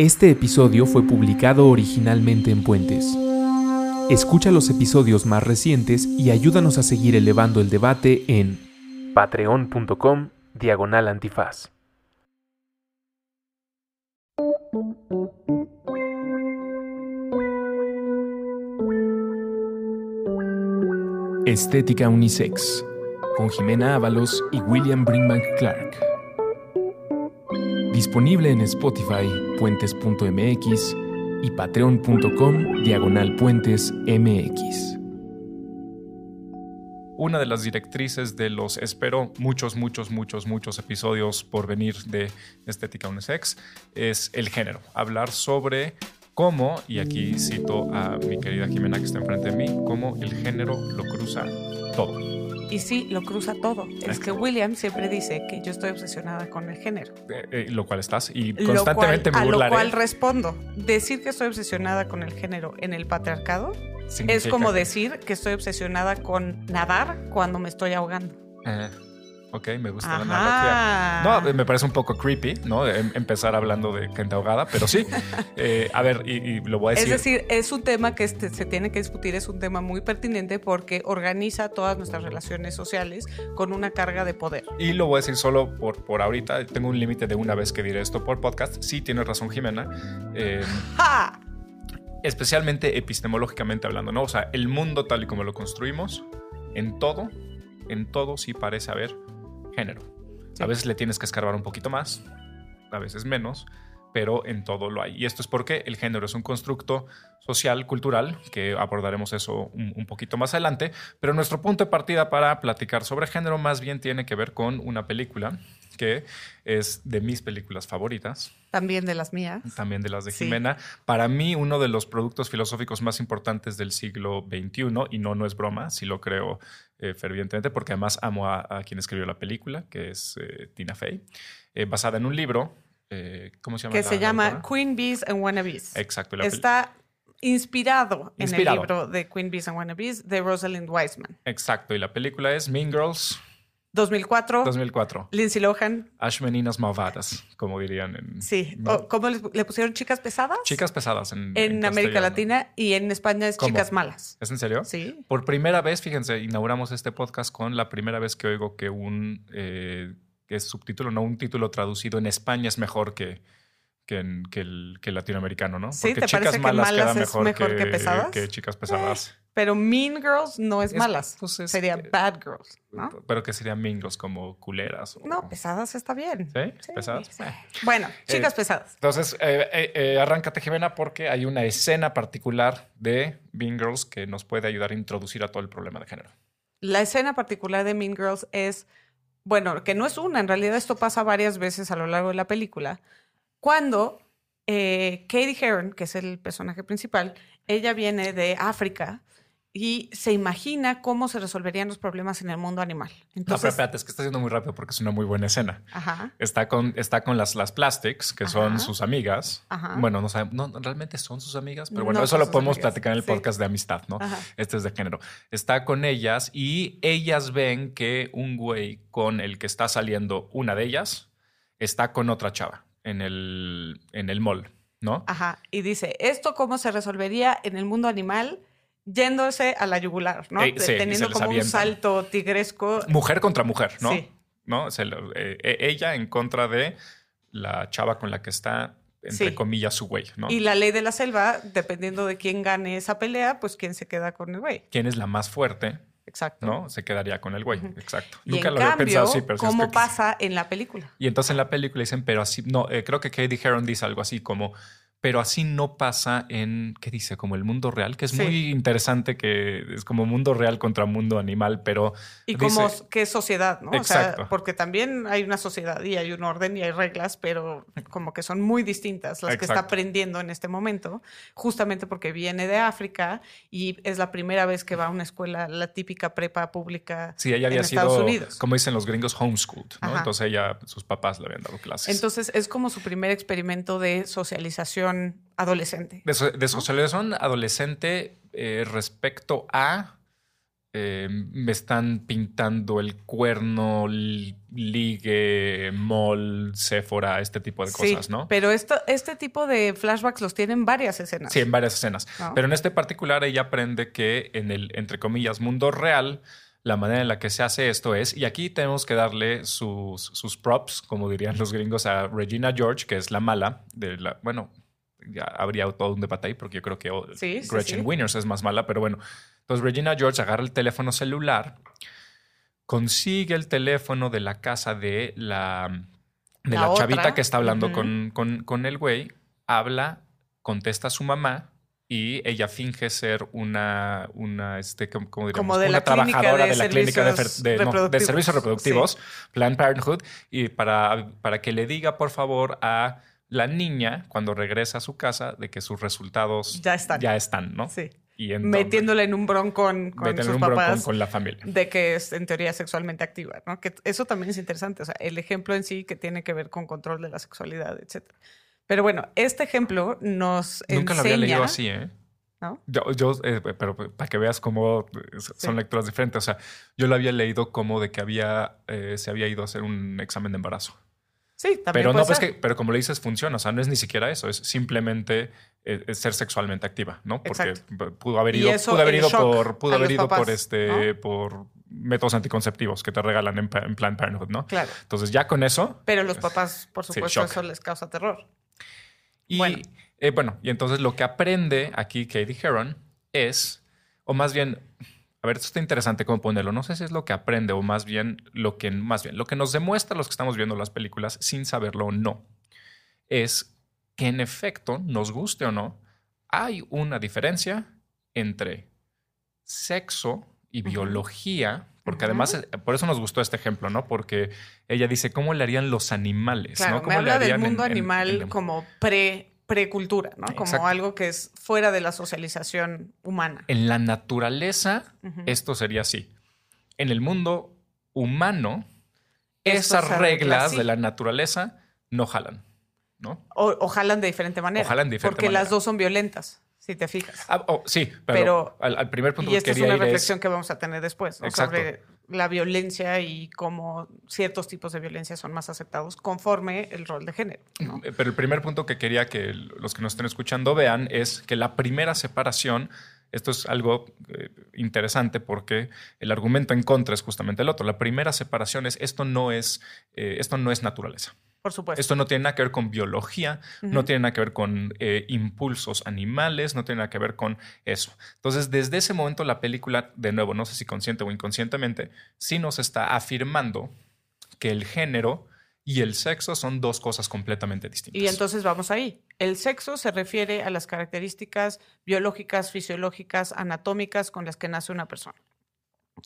Este episodio fue publicado originalmente en Puentes. Escucha los episodios más recientes y ayúdanos a seguir elevando el debate en patreon.com diagonal antifaz. Estética Unisex, con Jimena Ábalos y William Brinkman Clark. Disponible en Spotify, puentes.mx y patreon.com diagonal puentes mx. Una de las directrices de los, espero, muchos, muchos, muchos, muchos episodios por venir de Estética Unisex es el género. Hablar sobre cómo, y aquí cito a mi querida Jimena que está enfrente de mí, cómo el género lo cruza todo. Y sí, lo cruza todo. Es que William siempre dice que yo estoy obsesionada con el género. Eh, eh, lo cual estás, y Lo constantemente cual- me A burlaré. lo cual respondo. Decir que estoy obsesionada con el género en el patriarcado es como decir que estoy obsesionada con nadar cuando me estoy ahogando. Ok, me gusta la narrativa. No, me parece un poco creepy, ¿no? Em- empezar hablando de gente ahogada, pero sí. Eh, a ver, y, y lo voy a Es decir. decir, es un tema que este- se tiene que discutir, es un tema muy pertinente porque organiza todas nuestras relaciones sociales con una carga de poder. Y lo voy a decir solo por, por ahorita. Tengo un límite de una vez que diré esto por podcast. Sí, tienes razón, Jimena. Eh, ¡Ja! especialmente epistemológicamente hablando, ¿no? O sea, el mundo tal y como lo construimos, en todo, en todo sí parece haber género. Sí. A veces le tienes que escarbar un poquito más, a veces menos, pero en todo lo hay. Y esto es porque el género es un constructo social, cultural, que abordaremos eso un, un poquito más adelante, pero nuestro punto de partida para platicar sobre género más bien tiene que ver con una película que es de mis películas favoritas, También de las mías. también de las de Sí. Jimena. Para mí, uno de los productos filosóficos más importantes del siglo XXI, y no, no es broma, sí lo creo eh, fervientemente, porque además amo a, a quien escribió la película, que es eh, Tina Fey, eh, basada en un libro, ¿cómo se llama? Que la- se la llama autora? Queen Bees and Wannabes. Exacto. la Está inspirado, Inspirado. en el libro de Queen Bees and Wannabes de Rosalind Wiseman. Exacto, y la película es Mean Girls 2004, 2004. Lindsay Lohan. Ash Meninas Malvadas, como dirían en... Sí. ¿Cómo le pusieron chicas pesadas? Chicas pesadas en, En América. Latina y en España es ¿Cómo? chicas malas. ¿Es en serio? Sí. Por primera vez, fíjense, inauguramos este podcast con la primera vez que oigo que un eh, que es subtítulo, no un título traducido en España es mejor que, que, en- que el, que el latinoamericano, ¿no? Sí, Porque ¿te chicas parece que malas queda malas es mejor, mejor que pesadas? que chicas pesadas. Pero Mean Girls no es, Es- malas. pues es- Sería Bad Girls, ¿no? Pero que serían mingos como culeras. o- No, pesadas está bien. ¿Sí? ¿Pesadas? sí. Eh. Bueno, chicas Eh, pesadas. Entonces, eh, eh, eh, arráncate, Jimena, porque hay una escena particular de Mean Girls que nos puede ayudar a introducir a todo el problema de género. La escena particular de Mean Girls es, bueno, que no es una, en realidad esto pasa varias veces a lo largo de la película, cuando eh, Katie Heron, que es el personaje principal, ella viene de África y se imagina cómo se resolverían los problemas en el mundo animal. No, pero Entonces, espérate, es que está yendo muy rápido porque es una muy buena escena. ajá, Está con, está con las, las Plastics, que son sus amigas. Ajá. Bueno, no sabemos, no, realmente son sus amigas, pero bueno, No eso lo podemos amigas, platicar en el sí. podcast de amistad, ¿no? Ajá. Este es de género. Está con ellas y ellas ven que un güey con el que está saliendo una de ellas está con otra chava en el, en el mall, ¿no? ajá, y dice, ¿esto cómo se resolvería en el mundo animal? Yéndose a la yugular, ¿no? Eh, sí, Teniendo como un salto tigresco. Mujer contra mujer, ¿no? Sí. ¿No? Se lo- eh, eh, ella en contra de la chava con la que está, entre Sí. comillas, su güey, ¿no? Y la ley de la selva, dependiendo de quién gane esa pelea, pues quién se queda con el güey. ¿Quién es la más fuerte? Exacto. ¿no? Se quedaría con el güey, exacto. Y Nunca en lo había cambio, pensado así, pero sí es ¿cómo que- pasa en la película? Y entonces en la película dicen, pero así, no, eh, creo que Katie Heron dice algo así como, pero así no pasa en, ¿qué dice? Como el mundo real, que es Sí. muy interesante que es como mundo real contra mundo animal, pero Y dice- como qué sociedad, ¿no? O Exacto. sea, porque también hay una sociedad y hay un orden y hay reglas, pero como que son muy distintas las que está aprendiendo en este momento, justamente porque viene de África y es la primera vez que va a una escuela, la típica prepa pública sí, ella había en sido, Estados Unidos. como dicen los gringos, homeschooled, ¿no? Ajá. Entonces ella, sus papás le habían dado clases. Entonces es como su primer experimento de socialización adolescente. de, so- de socialización adolescente eh, respecto a eh, me están pintando el cuerno, ligue, mall, Sephora, este tipo de Sí, cosas, ¿no? Pero esto, este tipo de flashbacks los tienen varias escenas. Sí, en varias escenas. ¿No? Pero en este particular ella aprende que en el, entre comillas, mundo real, la manera en la que se hace esto es, y aquí tenemos que darle sus, sus props, como dirían los gringos, a Regina George, que es la mala de la, bueno, ya habría todo un debate ahí, porque yo creo que oh, Sí, sí, Gretchen sí. Winners es más mala, pero bueno. Entonces Regina George agarra el teléfono celular, consigue el teléfono de la casa de la, de La la, chavita que está hablando Ujú. con, con, con el güey, habla, contesta a su mamá y ella finge ser una, una este, ¿cómo cómo diríamos? Como de una trabajadora de de, la clínica de, de- no, de servicios reproductivos, Planned Parenthood, y para, para que le diga, por favor, a la niña, cuando regresa a su casa, de que sus resultados Ya están. ya están, ¿no? Sí. Y entonces- Metiéndole en un bron con, sus un papás. con la familia. de que es en teoría sexualmente activa, ¿no? Que eso también es interesante, o sea, el ejemplo en sí que tiene que ver con control de la sexualidad, etcétera. Pero bueno, este ejemplo nos Nunca lo había leído así, ¿eh? ¿no? Yo, yo eh, pero para que veas cómo son Sí. lecturas diferentes. O sea, yo lo había leído como de que había, eh, se había ido a hacer un examen de embarazo. Sí, también Pero no, pues que, pero como le dices, funciona. O sea, no es ni siquiera eso, es simplemente eh, es ser sexualmente activa, ¿no? Porque Exacto. pudo haber ido, pudo haber ido por, pudo haber ido por este, por métodos anticonceptivos que te regalan en, en Planned Parenthood, ¿no? Claro. Entonces, ya con eso. Pero los papás, por supuesto, eso les causa terror. Y Bueno. bueno. bueno, y entonces lo que aprende aquí Katie Heron es, o más bien, a ver, esto está interesante cómo ponerlo. No sé si es lo que aprende o más bien lo que, más bien, lo que nos demuestra los que estamos viendo las películas sin saberlo o no, es que en efecto, nos guste o no, hay una diferencia entre sexo y biología. Porque además, eh, por eso nos gustó este ejemplo, ¿no? Porque ella dice, ¿cómo le harían los animales? Claro, ¿no? ¿Cómo le habla del harían en- mundo en- animal en- como pre precultura, ¿no? Como Exacto. algo que es fuera de la socialización humana. En la naturaleza, esto sería así. En el mundo humano, Esto esas reglas de la naturaleza no jalan, ¿no? O, o jalan de diferente manera. O jalan de diferente Porque manera. las dos son violentas, si te fijas. Ah, oh, sí, pero, Pero- al, al primer punto Y que esta es quería una es- reflexión que vamos a tener después, sobre la violencia y cómo ciertos tipos de violencia son más aceptados conforme el rol de género. ¿no? Eh, Pero el primer punto que quería que los que nos estén escuchando vean es que la primera separación, esto es algo eh, interesante porque el argumento en contra es justamente el otro. La primera separación es esto no es, eh, esto no es naturaleza. Por supuesto. Esto no tiene nada que ver con biología, no tiene nada que ver con eh, impulsos animales, no tiene nada que ver con eso. Entonces, desde ese momento la película, de nuevo, no sé si consciente o inconscientemente, sí nos está afirmando que el género y el sexo son dos cosas completamente distintas. Y entonces vamos ahí. El sexo se refiere a las características biológicas, fisiológicas, anatómicas con las que nace una persona.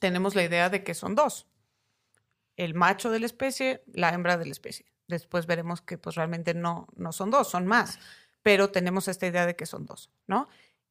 Tenemos la idea de que son dos. El macho de la especie, la hembra de la especie. Después veremos que pues realmente no, no son dos, son más. Pero tenemos esta idea de que son dos, ¿no?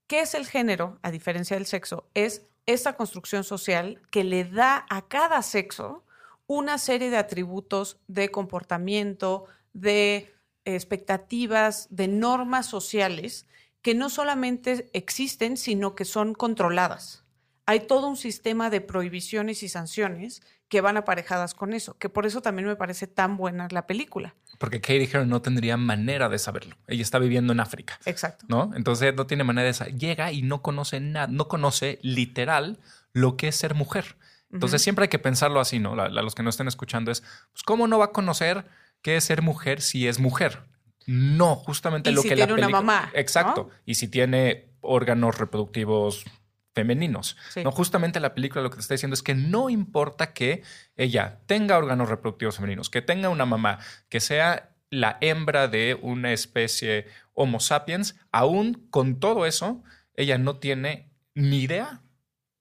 ¿Qué es el género, a diferencia del sexo? Es esta construcción social que le da a cada sexo una serie de atributos de comportamiento, de expectativas, de normas sociales que no solamente existen, sino que son controladas. Hay todo un sistema de prohibiciones y sanciones que van aparejadas con eso, que por eso también me parece tan buena la película. Porque Katie Heron no tendría manera de saberlo. Ella está viviendo en África, Exacto. ¿no? Entonces no tiene manera de saber. Llega y no conoce nada, no conoce literal lo que es ser mujer. Entonces siempre hay que pensarlo así, ¿no? La- la- los que no estén escuchando es, pues, ¿cómo no va a conocer qué es ser mujer si es mujer? No, justamente Y lo si que la tiene una película- mamá, Exacto. ¿no? Y si tiene órganos reproductivos femeninos. Sí. No, justamente la película lo que te está diciendo es que no importa que ella tenga órganos reproductivos femeninos, que tenga una mamá, que sea la hembra de una especie Homo sapiens, aún con todo eso, ella no tiene ni idea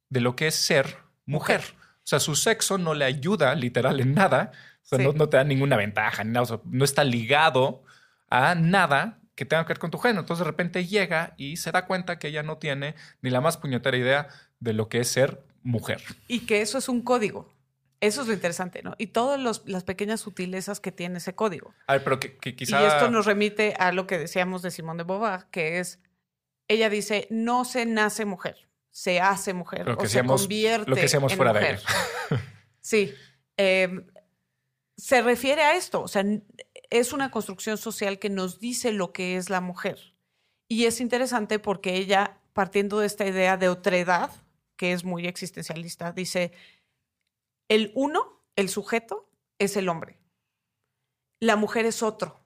de lo que es ser mujer. O sea, su sexo no le ayuda literal en nada. O sea, Sí. no, no te da ninguna ventaja, ni nada. O sea, no está ligado a nada que tenga que ver con tu género. Entonces de repente llega y se da cuenta que ella no tiene ni la más puñetera idea de lo que es ser mujer. Y que eso es un código. Eso es lo interesante, ¿no? Y todas los- las pequeñas sutilezas que tiene ese código. A ver, pero que, que quizá... Y esto nos remite a lo que decíamos de Simón de Beauvoir, que es, ella dice, no se nace mujer, se hace mujer Lo que o se convierte lo que hacíamos en fuera de mujer. aire. Sí. Eh, se refiere a esto. O sea, es una construcción social que nos dice lo que es la mujer. Y es interesante porque ella, partiendo de esta idea de otredad, que es muy existencialista, dice, el uno, el sujeto, es el hombre. La mujer es otro.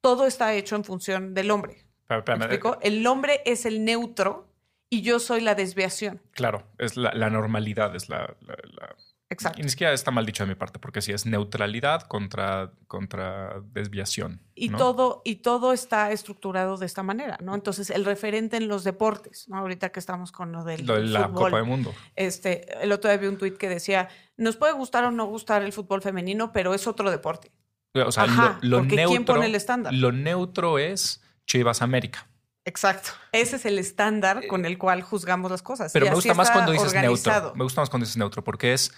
Todo está hecho en función del hombre. Pero, ¿Me espérame, explico? El hombre es el neutro y yo soy la desviación. Claro, es la, la normalidad, es la, la- la- Exacto. Y ni siquiera está mal dicho de mi parte, porque sí es neutralidad contra, contra desviación. Y ¿no? todo, y todo está estructurado de esta manera, ¿no? Entonces, el referente en los deportes, ¿no? Ahorita que estamos con lo del Lo de la fútbol. Copa del Mundo. Este, el otro día vi un tuit que decía, nos puede gustar o no gustar el fútbol femenino, pero es otro deporte. O sea, Ajá, lo, lo porque ¿quién neutro, pone el estándar? Lo neutro es Chivas América. Exacto. Ese es el estándar con el cual juzgamos las cosas. Eh, Pero Y me gusta más cuando dices organizado. neutro. Me gusta más cuando dices neutro, porque es,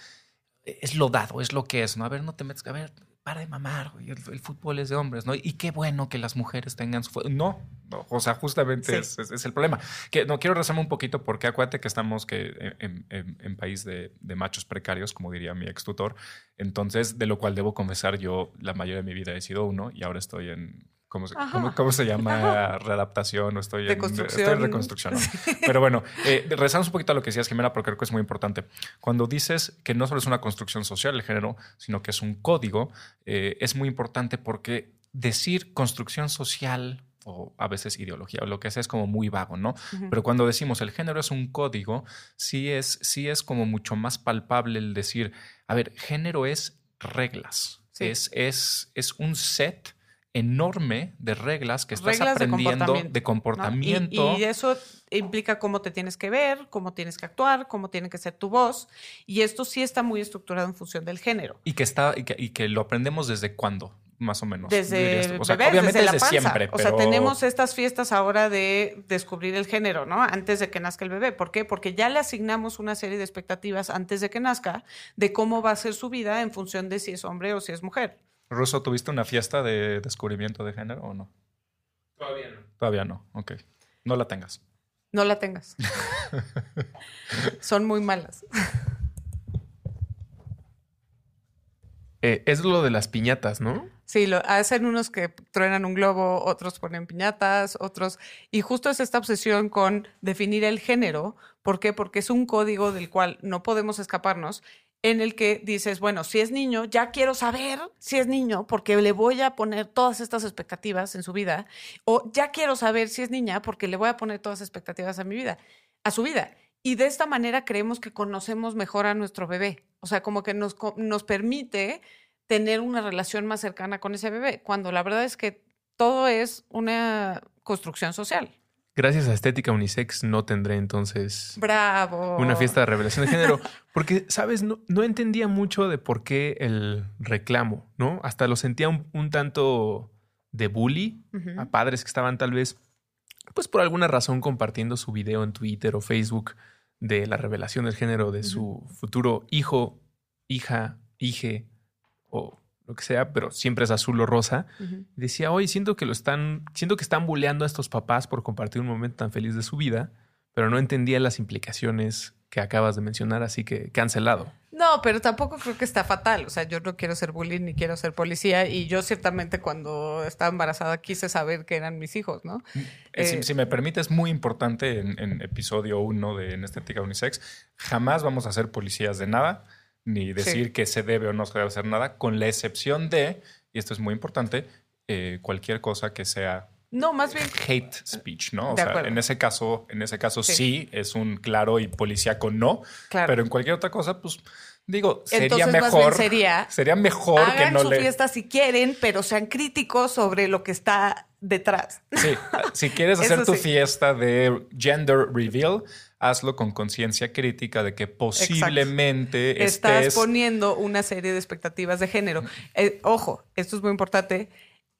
es lo dado, es lo que es, ¿no? A ver, no te metas, a ver, para de mamar, güey, el, el fútbol es de hombres, ¿no? Y qué bueno que las mujeres tengan su... No, no, o sea, justamente Sí. es, es- es el problema. Que no quiero rezarme un poquito porque acuérdate que estamos que en, en- en país de, de machos precarios, como diría mi ex tutor. Entonces, de lo cual debo confesar, yo la mayoría de mi vida he sido uno y ahora estoy en... ¿Cómo se, Ajá. cómo- cómo se llama? Readaptación o estoy en, Reconstrucción. estoy en reconstrucción. ¿no? Pero bueno, eh, regresamos un poquito a lo que decías, Jimena, porque creo que es muy importante. Cuando dices que no solo es una construcción social el género, sino que es un código, eh, es muy importante porque decir construcción social o a veces ideología o lo que sea es como muy vago, ¿no? Pero cuando decimos el género es un código, sí es, sí es como mucho más palpable el decir, a ver, género es reglas, Sí. es, es, es un set enorme de reglas que estás Reglas de aprendiendo comportamiento, de ¿no? comportamiento. Y, y eso implica cómo te tienes que ver, cómo tienes que actuar, cómo tiene que ser tu voz. Y esto sí está muy estructurado en función del género. Y que está, y que, y que lo aprendemos desde cuándo, más o menos. Desde dirías tú? O sea, bebés, obviamente desde la desde siempre. O sea, tenemos estas fiestas ahora de descubrir el género, ¿no? Antes de que nazca el bebé. ¿Por qué? Porque ya le asignamos una serie de expectativas antes de que nazca de cómo va a ser su vida en función de si es hombre o si es mujer. Ruso, ¿tuviste una fiesta de descubrimiento de género o no? Todavía no. Todavía no. Ok. No la tengas. No la tengas. Son muy malas. Eh, es lo de las piñatas, ¿no? Sí, lo hacen unos que truenan un globo, otros ponen piñatas, otros. Y justo es esta obsesión con definir el género. ¿Por qué? Porque es un código del cual no podemos escaparnos, en el que dices, bueno, si es niño, ya quiero saber si es niño, porque le voy a poner todas estas expectativas en su vida. O ya quiero saber si es niña, porque le voy a poner todas las expectativas a mi vida, a su vida. Y de esta manera creemos que conocemos mejor a nuestro bebé. O sea, como que nos, nos permite tener una relación más cercana con ese bebé, cuando la verdad es que todo es una construcción social. Gracias a Estética Unisex no tendré entonces Bravo. una fiesta de revelación de género. Porque, ¿sabes? No, no entendía mucho de por qué el reclamo, ¿no? Hasta lo sentía un, un tanto de bully a padres que estaban tal vez, pues por alguna razón, compartiendo su video en Twitter o Facebook de la revelación del género de su futuro hijo, hija, hije o lo que sea, pero siempre es azul o rosa. Y decía, oye, siento que lo están, siento que están bulleando a estos papás por compartir un momento tan feliz de su vida, pero no entendía las implicaciones que acabas de mencionar, así que cancelado. No, pero tampoco creo que está fatal. O sea, yo no quiero ser bullying ni quiero ser policía. Y yo ciertamente cuando estaba embarazada quise saber que eran mis hijos, ¿no? Eh, si, Eh, si me permite, es muy importante en, en episodio 1 de En Estética Unisex. Jamás vamos a ser policías de nada, ni decir Sí. que se debe o no se debe hacer nada, con la excepción de, y esto es muy importante, eh, cualquier cosa que sea No, más bien hate speech, ¿no? O sea, en ese caso, en ese caso sí. Sí. es un claro y policíaco no, Claro. pero en cualquier otra cosa, pues digo, sería Entonces, más mejor. bien sería, sería mejor que hagan no su le. fiesta si quieren, pero sean críticos sobre lo que está detrás. Sí, si quieres hacer tu sí. fiesta de gender reveal, hazlo con conciencia crítica de que posiblemente Estás estés. poniendo una serie de expectativas de género. Eh, ojo, esto es muy importante.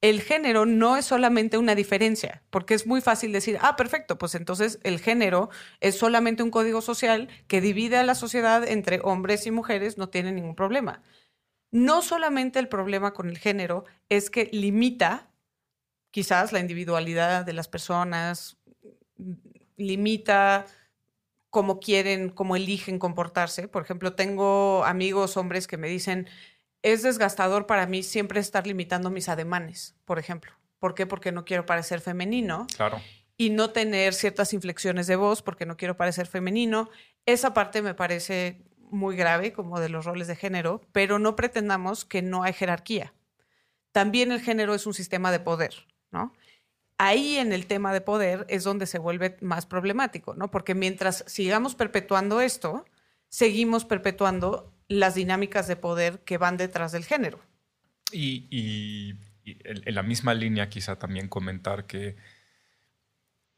El género no es solamente una diferencia, porque es muy fácil decir, ah, perfecto, pues entonces el género es solamente un código social que divide a la sociedad entre hombres y mujeres, no tiene ningún problema. No solamente el problema con el género es que limita quizás la individualidad de las personas, limita cómo quieren, cómo eligen comportarse. Por ejemplo, tengo amigos hombres que me dicen, es desgastador para mí siempre estar limitando mis ademanes, por ejemplo. ¿Por qué? Porque no quiero parecer femenino. Claro. Y no tener ciertas inflexiones de voz porque no quiero parecer femenino. Esa parte me parece muy grave, como de los roles de género, pero no pretendamos que no hay jerarquía. También el género es un sistema de poder, ¿no? Ahí en el tema de poder es donde se vuelve más problemático, ¿no? Porque mientras sigamos perpetuando esto, seguimos perpetuando las dinámicas de poder que van detrás del género. Y, en la misma línea quizá también comentar que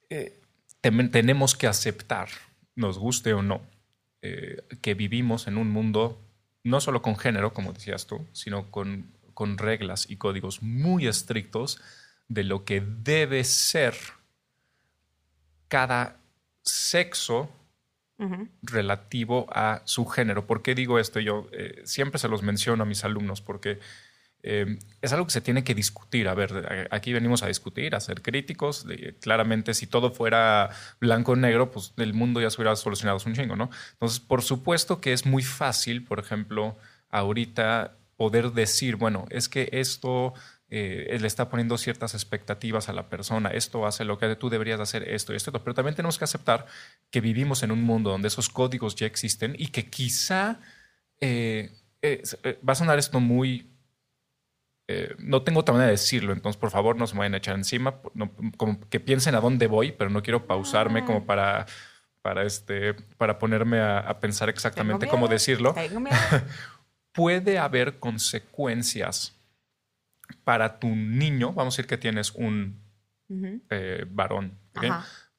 eh, tenemos que aceptar, nos guste o no, eh, que vivimos en un mundo no solo con género, como decías tú, sino con, con reglas y códigos muy estrictos de lo que debe ser cada sexo relativo a su género. ¿Por qué digo esto? Yo eh, siempre se los menciono a mis alumnos porque eh, es algo que se tiene que discutir. A ver, aquí venimos a discutir, a ser críticos. claramente, si todo fuera blanco o negro, pues el mundo ya se hubiera solucionado un chingo, ¿no? Entonces, por supuesto que es muy fácil, por ejemplo, ahorita poder decir, bueno, es que esto eh, le está poniendo ciertas expectativas a la persona, esto hace lo que tú deberías hacer, esto y esto, pero también tenemos que aceptar que vivimos en un mundo donde esos códigos ya existen y que quizá eh, eh, va a sonar esto muy... no tengo otra manera de decirlo, entonces por favor no se me vayan a echar encima, como que piensen a dónde voy, pero no quiero pausarme como para para, este, para ponerme a, pensar exactamente cómo decirlo, puede haber consecuencias para tu niño, vamos a decir que tienes un eh, varón,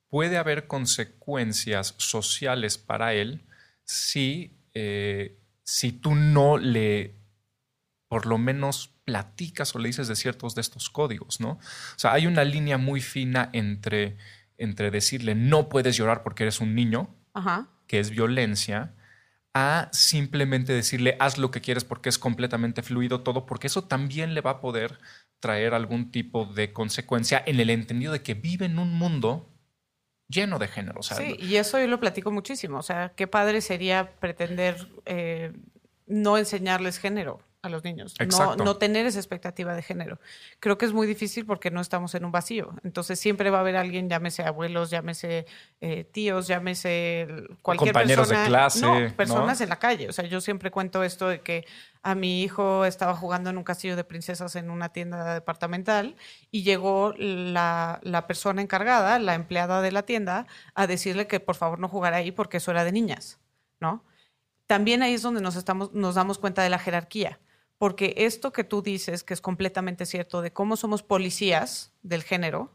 puede haber consecuencias sociales para él si, eh, si tú no le, por lo menos platicas o le dices de ciertos de estos códigos, ¿no? O sea, hay una línea muy fina entre, entre decirle no puedes llorar porque eres un niño, que es violencia, a simplemente decirle haz lo que quieres porque es completamente fluido todo, porque eso también le va a poder traer algún tipo de consecuencia en el entendido de que vive en un mundo lleno de género. sí, y eso yo lo platico muchísimo. O sea, qué padre sería pretender eh, no enseñarles género a los niños, no, no, tener esa expectativa de género. Creo que es muy difícil porque no estamos en un vacío. Entonces siempre va a haber alguien, llámese abuelos, llámese eh, tíos, llámese cualquier Compañeros de clase. No, personas en la calle. O sea, yo siempre cuento esto de que a mi hijo estaba jugando en un castillo de princesas en una tienda departamental y llegó la, la persona encargada, la empleada de la tienda, a decirle que por favor no jugara ahí porque eso era de niñas, ¿no? También ahí es donde nos, estamos, nos damos cuenta de la jerarquía porque esto que tú dices, que es completamente cierto, de cómo somos policías del género,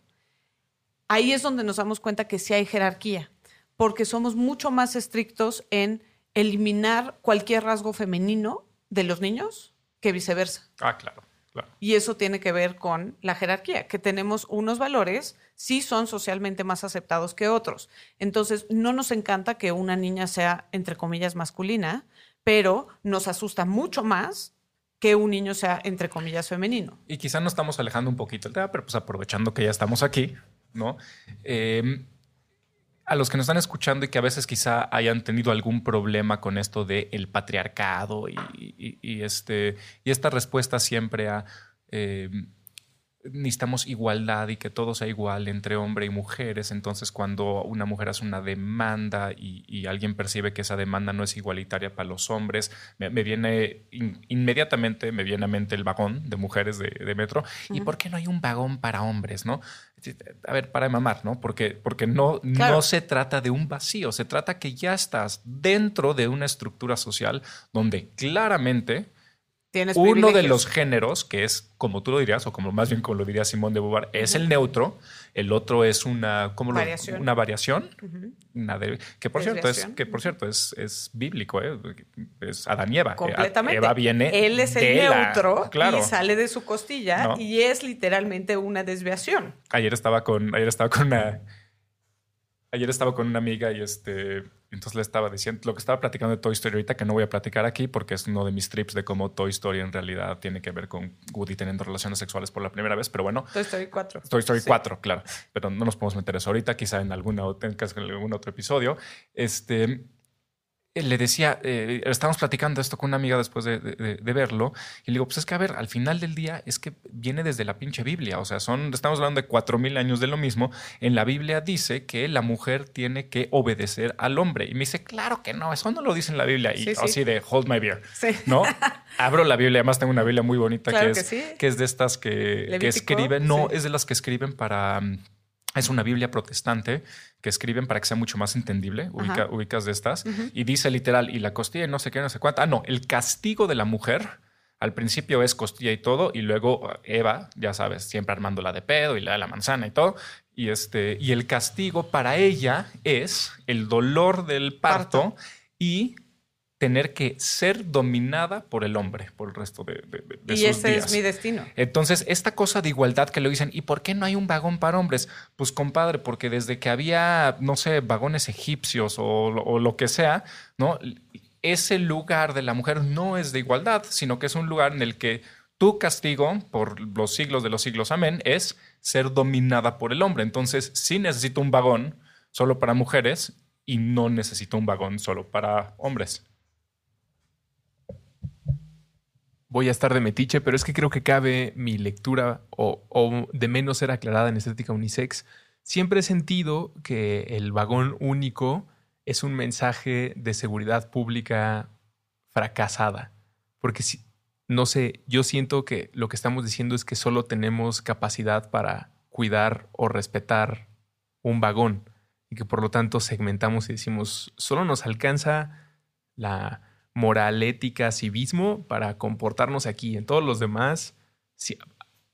ahí es donde nos damos cuenta que sí hay jerarquía, porque somos mucho más estrictos en eliminar cualquier rasgo femenino de los niños que viceversa. Ah, claro. Claro. Y eso tiene que ver con la jerarquía, que tenemos unos valores, sí son socialmente más aceptados que otros. Entonces, no nos encanta que una niña sea, entre comillas, masculina, pero nos asusta mucho más que un niño sea, entre comillas, femenino. Y quizá nos estamos alejando un poquito el tema, pero pues aprovechando que ya estamos aquí, ¿no? Em, a los que nos están escuchando y que a veces quizá hayan tenido algún problema con esto del el patriarcado y, este, y esta respuesta siempre a... Em, necesitamos igualdad y que todo sea igual entre hombre y mujeres. Entonces, cuando una mujer hace una demanda y, alguien percibe que esa demanda no es igualitaria para los hombres, me, viene inmediatamente me viene a mente el vagón de mujeres de, metro. ¿Y por qué no hay un vagón para hombres? No, a ver, para mamar, ¿no? Porque, porque no, no se trata de un vacío, se trata que ya estás dentro de una estructura social donde claramente uno de los géneros, que es como tú lo dirías, o como más bien como lo diría Simón de Beauvoir, es el neutro. El otro es una, ¿cómo variación. una variación. que por cierto es, que por cierto es, es bíblico, ¿eh? es Adán y Eva. Completamente. Eva viene. Él es el neutro y sale de su costilla y es literalmente una desviación. Ayer estaba con, ayer estaba con una, ayer estaba con una amiga y este Entonces le estaba diciendo lo que estaba platicando de Toy Story ahorita, que no voy a platicar aquí porque es uno de mis trips de cómo Toy Story en realidad tiene que ver con Woody teniendo relaciones sexuales por la primera vez. Pero bueno, Toy Story 4. Toy Story 4, claro. Pero no nos podemos meter eso ahorita, quizá en, alguna, en algún otro episodio. Este, le decía, eh, estamos platicando esto con una amiga después de, verlo, y le digo, pues es que a ver, al final del día es que viene desde la pinche Biblia, o sea, son, estamos hablando de cuatro mil años de lo mismo, en la Biblia dice que la mujer tiene que obedecer al hombre, y me dice, claro que no, eso no lo dice en la Biblia, y así de, hold my beer, ¿no? Abro la Biblia, además tengo una Biblia muy bonita que, es, que, es de estas que, que escriben, no, es de las que escriben para... Es una Biblia protestante que escriben para que sea mucho más entendible, ubicas de estas, y dice literal, y la costilla y no sé qué, no sé cuánto. Ah, no, el castigo de la mujer al principio es costilla y todo, y luego Eva, ya sabes, siempre armándola de pedo y la de la manzana y todo. Y, este, y el castigo para ella es el dolor del parto. y tener que ser dominada por el hombre por el resto de, de, y ese es mi destino. Entonces, esta cosa de igualdad que le dicen, ¿y por qué no hay un vagón para hombres? Pues, compadre, porque desde que había, no sé, vagones egipcios o, lo que sea, ¿no? Ese lugar de la mujer no es de igualdad, sino que es un lugar en el que tu castigo, por los siglos de los siglos, amén, es ser dominada por el hombre. Entonces, sí necesito un vagón solo para mujeres y no necesito un vagón solo para hombres. Voy a estar de metiche, pero es que creo que cabe mi lectura o, de menos ser aclarada en estética unisex. Siempre he sentido que el vagón único es un mensaje de seguridad pública fracasada. Porque si, no sé, yo siento que lo que estamos diciendo es que solo tenemos capacidad para cuidar o respetar un vagón y que por lo tanto segmentamos y decimos, solo nos alcanza la moral, ética, civismo para comportarnos aquí. En todos los demás,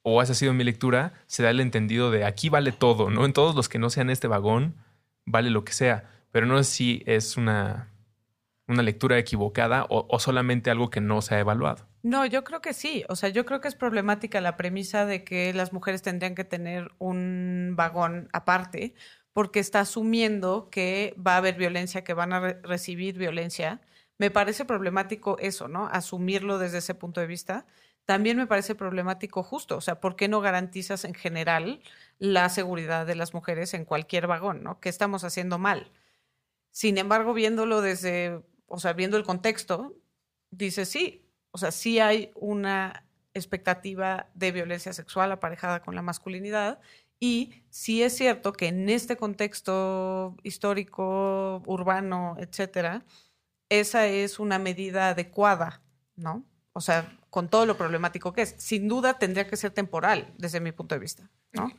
o esa ha sido mi lectura, se da el entendido de aquí vale todo, ¿no? En todos los que no sean este vagón, vale lo que sea. Pero no sé si es una, una lectura equivocada o, solamente algo que no se ha evaluado. No, yo creo que sí. O sea, yo creo que es problemática la premisa de que las mujeres tendrían que tener un vagón aparte, porque está asumiendo que va a haber violencia, que van a recibir violencia me parece problemático eso, ¿no? Asumirlo desde ese punto de vista. También me parece problemático justo, o sea, ¿por qué no garantizas en general la seguridad de las mujeres en cualquier vagón, ¿no? ¿Qué estamos haciendo mal? Sin embargo, viéndolo desde, o sea, viendo el contexto, dice sí, o sea, sí hay una expectativa de violencia sexual aparejada con la masculinidad y sí es cierto que en este contexto histórico, urbano, etcétera, esa es una medida adecuada, ¿no? O sea, con todo lo problemático que es. Sin duda tendría que ser temporal, desde mi punto de vista, ¿no?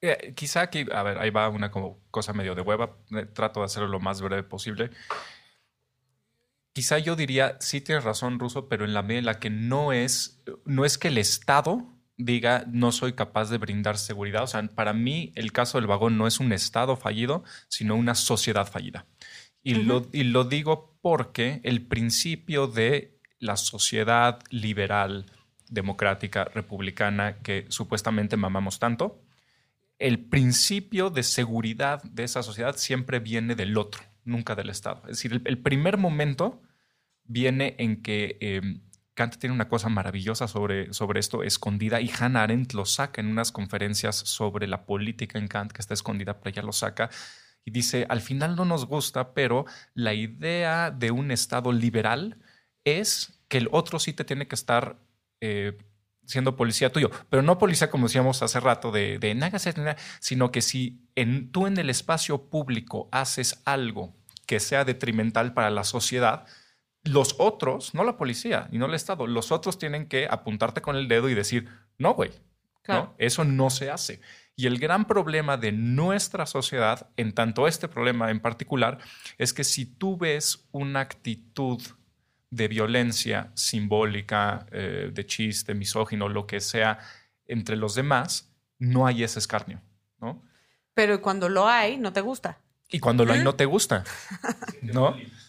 Eh, quizá aquí, a ver, ahí va una como cosa medio de hueva. Eh, trato de hacerlo lo más breve posible. Quizá yo diría, sí tienes razón, Ruso, pero en la medida en la que no es, no es que el Estado diga no soy capaz de brindar seguridad. O sea, para mí el caso del vagón no es un Estado fallido, sino una sociedad fallida. Y, lo, y lo digo porque el principio de la sociedad liberal, democrática, republicana, que supuestamente mamamos tanto, el principio de seguridad de esa sociedad siempre viene del otro, nunca del Estado. Es decir, el, primer momento viene en que em, Kant tiene una cosa maravillosa sobre, sobre esto, escondida, y Hannah Arendt lo saca en unas conferencias sobre la política en Kant, que está escondida, pero ella lo saca, y dice, al final no nos gusta, pero la idea de un Estado liberal es que el otro sí te tiene que estar eh, siendo policía tuyo, pero no policía como decíamos hace rato de, de sino que si en, tú en el espacio público haces algo que sea detrimental para la sociedad, los otros, no la policía y no el Estado, los otros tienen que apuntarte con el dedo y decir, no, güey, no, eso no se hace. Y el gran problema de nuestra sociedad, en tanto este problema en particular, es que si tú ves una actitud de violencia simbólica, eh, de chiste, misógino, lo que sea, entre los demás, no hay ese escarnio, ¿no? Pero cuando lo hay, no te gusta. Y cuando lo hay, no te gusta, ¿no?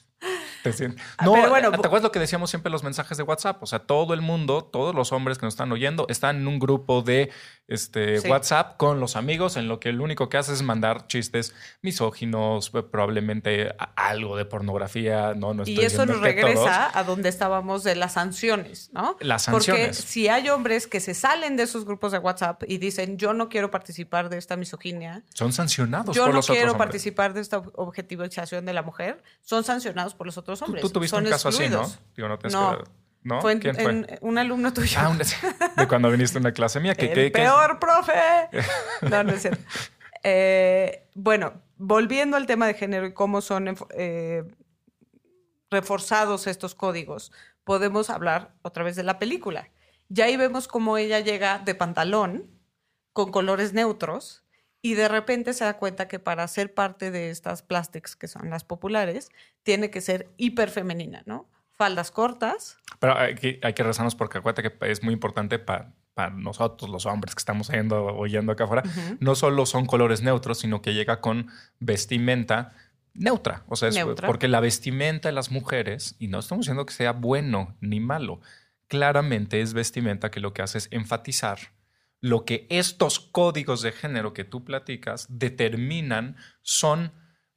Te Ah, No, pero bueno, ¿te acuerdas lo que decíamos siempre en los mensajes de WhatsApp? O sea, todo el mundo, todos los hombres que nos están oyendo, están en un grupo de este, Sí. WhatsApp con los amigos, en lo que lo único que hace es mandar chistes misóginos, eh, probablemente algo de pornografía. No, no Y estoy eso diciendo nos todos. regresa a donde estábamos de las sanciones, ¿no? Las Porque sanciones. si hay hombres que se salen de esos grupos de WhatsApp y dicen, yo no quiero participar de esta misoginia, Son sancionados yo por no los otros quiero hombres. participar de esta ob- objetivización de la mujer, son sancionados por los otros Tú, hombres. tú tuviste son un caso así, ¿no? Digo, no tienes No. que- ¿no? Fue en- ¿Quién fue? en- un alumno tuyo. Ah, un- de cuando viniste a una clase mía. Que, el que- que- peor profe. No, no es cierto. Eh, bueno, volviendo al tema de género y cómo son eh, reforzados estos códigos, podemos hablar otra vez de la película. Ya ahí vemos cómo ella llega de pantalón, con colores neutros, y de repente se da cuenta que para ser parte de estas plastics, que son las populares, tiene que ser hiper femenina, ¿no? Faldas cortas, Pero hay que, hay que rezarnos porque acuérdate que es muy importante para nosotros, los hombres que estamos yendo, oyendo acá afuera. No solo son colores neutros, sino que llega con vestimenta neutra. O sea, es Neutra. porque la vestimenta de las mujeres, y no estamos diciendo que sea bueno ni malo, claramente es vestimenta que lo que hace es enfatizar lo que estos códigos de género que tú platicas determinan son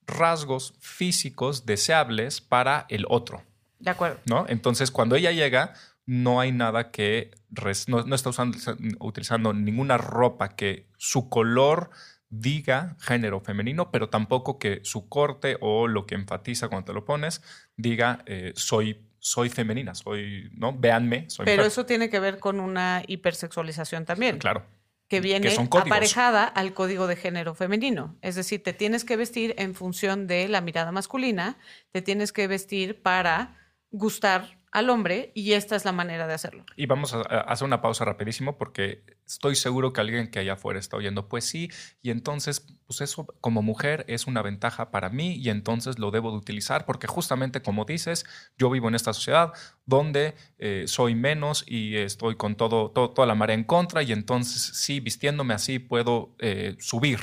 rasgos físicos deseables para el otro. de acuerdo. ¿no? Entonces, cuando ella llega, no hay nada que res- no, no está usando, utilizando ninguna ropa que su color diga género femenino, pero tampoco que su corte o lo que enfatiza cuando te lo pones diga eh, soy soy femenina, soy no véanme, soy Pero mujer. eso tiene que ver con una hipersexualización también. claro. que viene aparejada al código de género femenino. Es decir, te tienes que vestir en función de la mirada masculina, te tienes que vestir para gustar al hombre y esta es la manera de hacerlo. Y vamos a, hacer una pausa rapidísimo porque estoy seguro que alguien que allá afuera está oyendo, pues sí, y entonces, pues eso como mujer es una ventaja para mí y entonces lo debo de utilizar porque justamente como dices, yo vivo en esta sociedad donde eh, soy menos y estoy con todo, todo- toda la marea en contra y entonces sí, vistiéndome así puedo eh, subir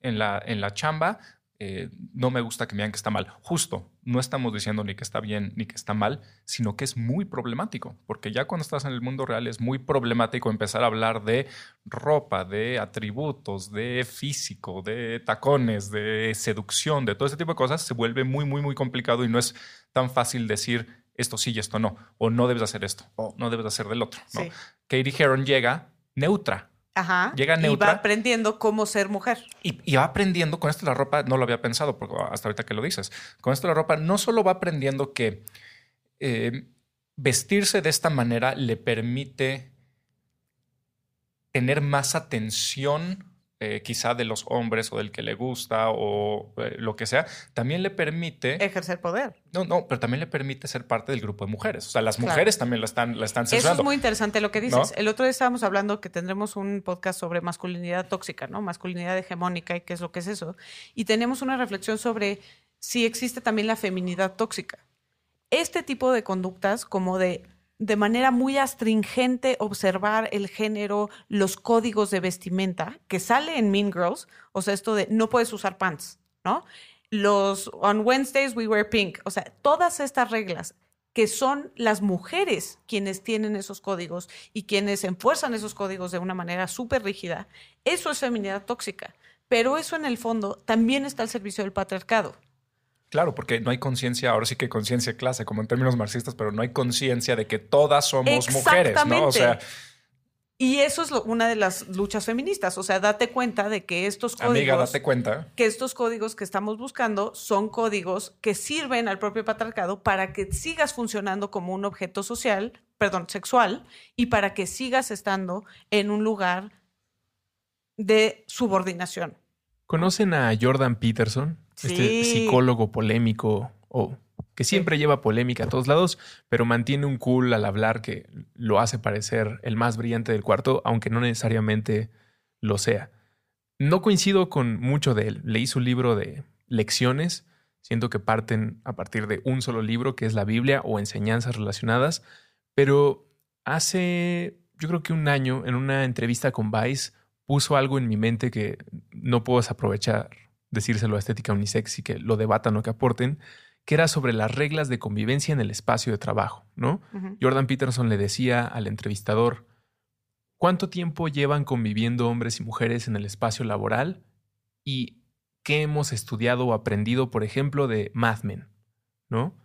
en la, en la chamba. Eh, no me gusta que me digan que está mal. Justo, no estamos diciendo ni que está bien ni que está mal, sino que es muy problemático, porque ya cuando estás en el mundo real es muy problemático empezar a hablar de ropa, de atributos, de físico, de tacones, de seducción, de todo ese tipo de cosas, se vuelve muy, muy, muy complicado y no es tan fácil decir esto sí y esto no, o no debes hacer esto, o no debes hacer del otro. ¿no? Sí. Katie Heron llega neutra Ajá. Llega y neutra. va aprendiendo cómo ser mujer. y, y va aprendiendo con esto la ropa, no lo había pensado porque hasta ahorita que lo dices, con esto la ropa no solo va aprendiendo que eh, vestirse de esta manera le permite tener más atención eh, quizá de los hombres o del que le gusta o eh, lo que sea, también le permite, Ejercer poder. no, no, pero también le permite ser parte del grupo de mujeres. O sea, las Claro. mujeres también la están, la están Eso es muy interesante lo que dices. ¿No? El otro día estábamos hablando que tendremos un podcast sobre masculinidad tóxica, ¿no? Masculinidad hegemónica y qué es lo que es eso. Y tenemos una reflexión sobre si existe también la feminidad tóxica. Este tipo de conductas, como de de manera muy astringente observar el género, los códigos de vestimenta, que sale en Mean Girls, o sea, esto de no puedes usar pants, ¿no? Los on Wednesdays we wear pink, o sea, todas estas reglas que son las mujeres quienes tienen esos códigos y quienes enfuerzan esos códigos de una manera súper rígida, eso es feminidad tóxica. Pero eso en el fondo también está al servicio del patriarcado. Claro, porque no hay conciencia, ahora sí que conciencia de clase, como en términos marxistas, pero no hay conciencia de que todas somos mujeres, ¿no? O sea, Y eso es lo- una de las luchas feministas. O sea, date cuenta de que estos códigos. amiga, date cuenta. que estos códigos que estamos buscando son códigos que sirven al propio patriarcado para que sigas funcionando como un objeto social, perdón, sexual, y para que sigas estando en un lugar de subordinación. ¿Conocen a Jordan Peterson? Este psicólogo polémico o que siempre lleva polémica a todos lados, pero mantiene un cool al hablar que lo hace parecer el más brillante del cuarto, aunque no necesariamente lo sea. No coincido con mucho de él. Leí su libro de lecciones. Siento que parten a partir de un solo libro, que es la Biblia o enseñanzas relacionadas. Pero hace, yo creo que un año, en una entrevista con Vice, puso algo en mi mente que no puedo desaprovechar decírselo a Estética Unisex y que lo debatan o que aporten, que era sobre las reglas de convivencia en el espacio de trabajo, ¿no? Jordan Peterson le decía al entrevistador, ¿cuánto tiempo llevan conviviendo hombres y mujeres en el espacio laboral? ¿Y qué hemos estudiado o aprendido, por ejemplo, de Mad Men? ¿No?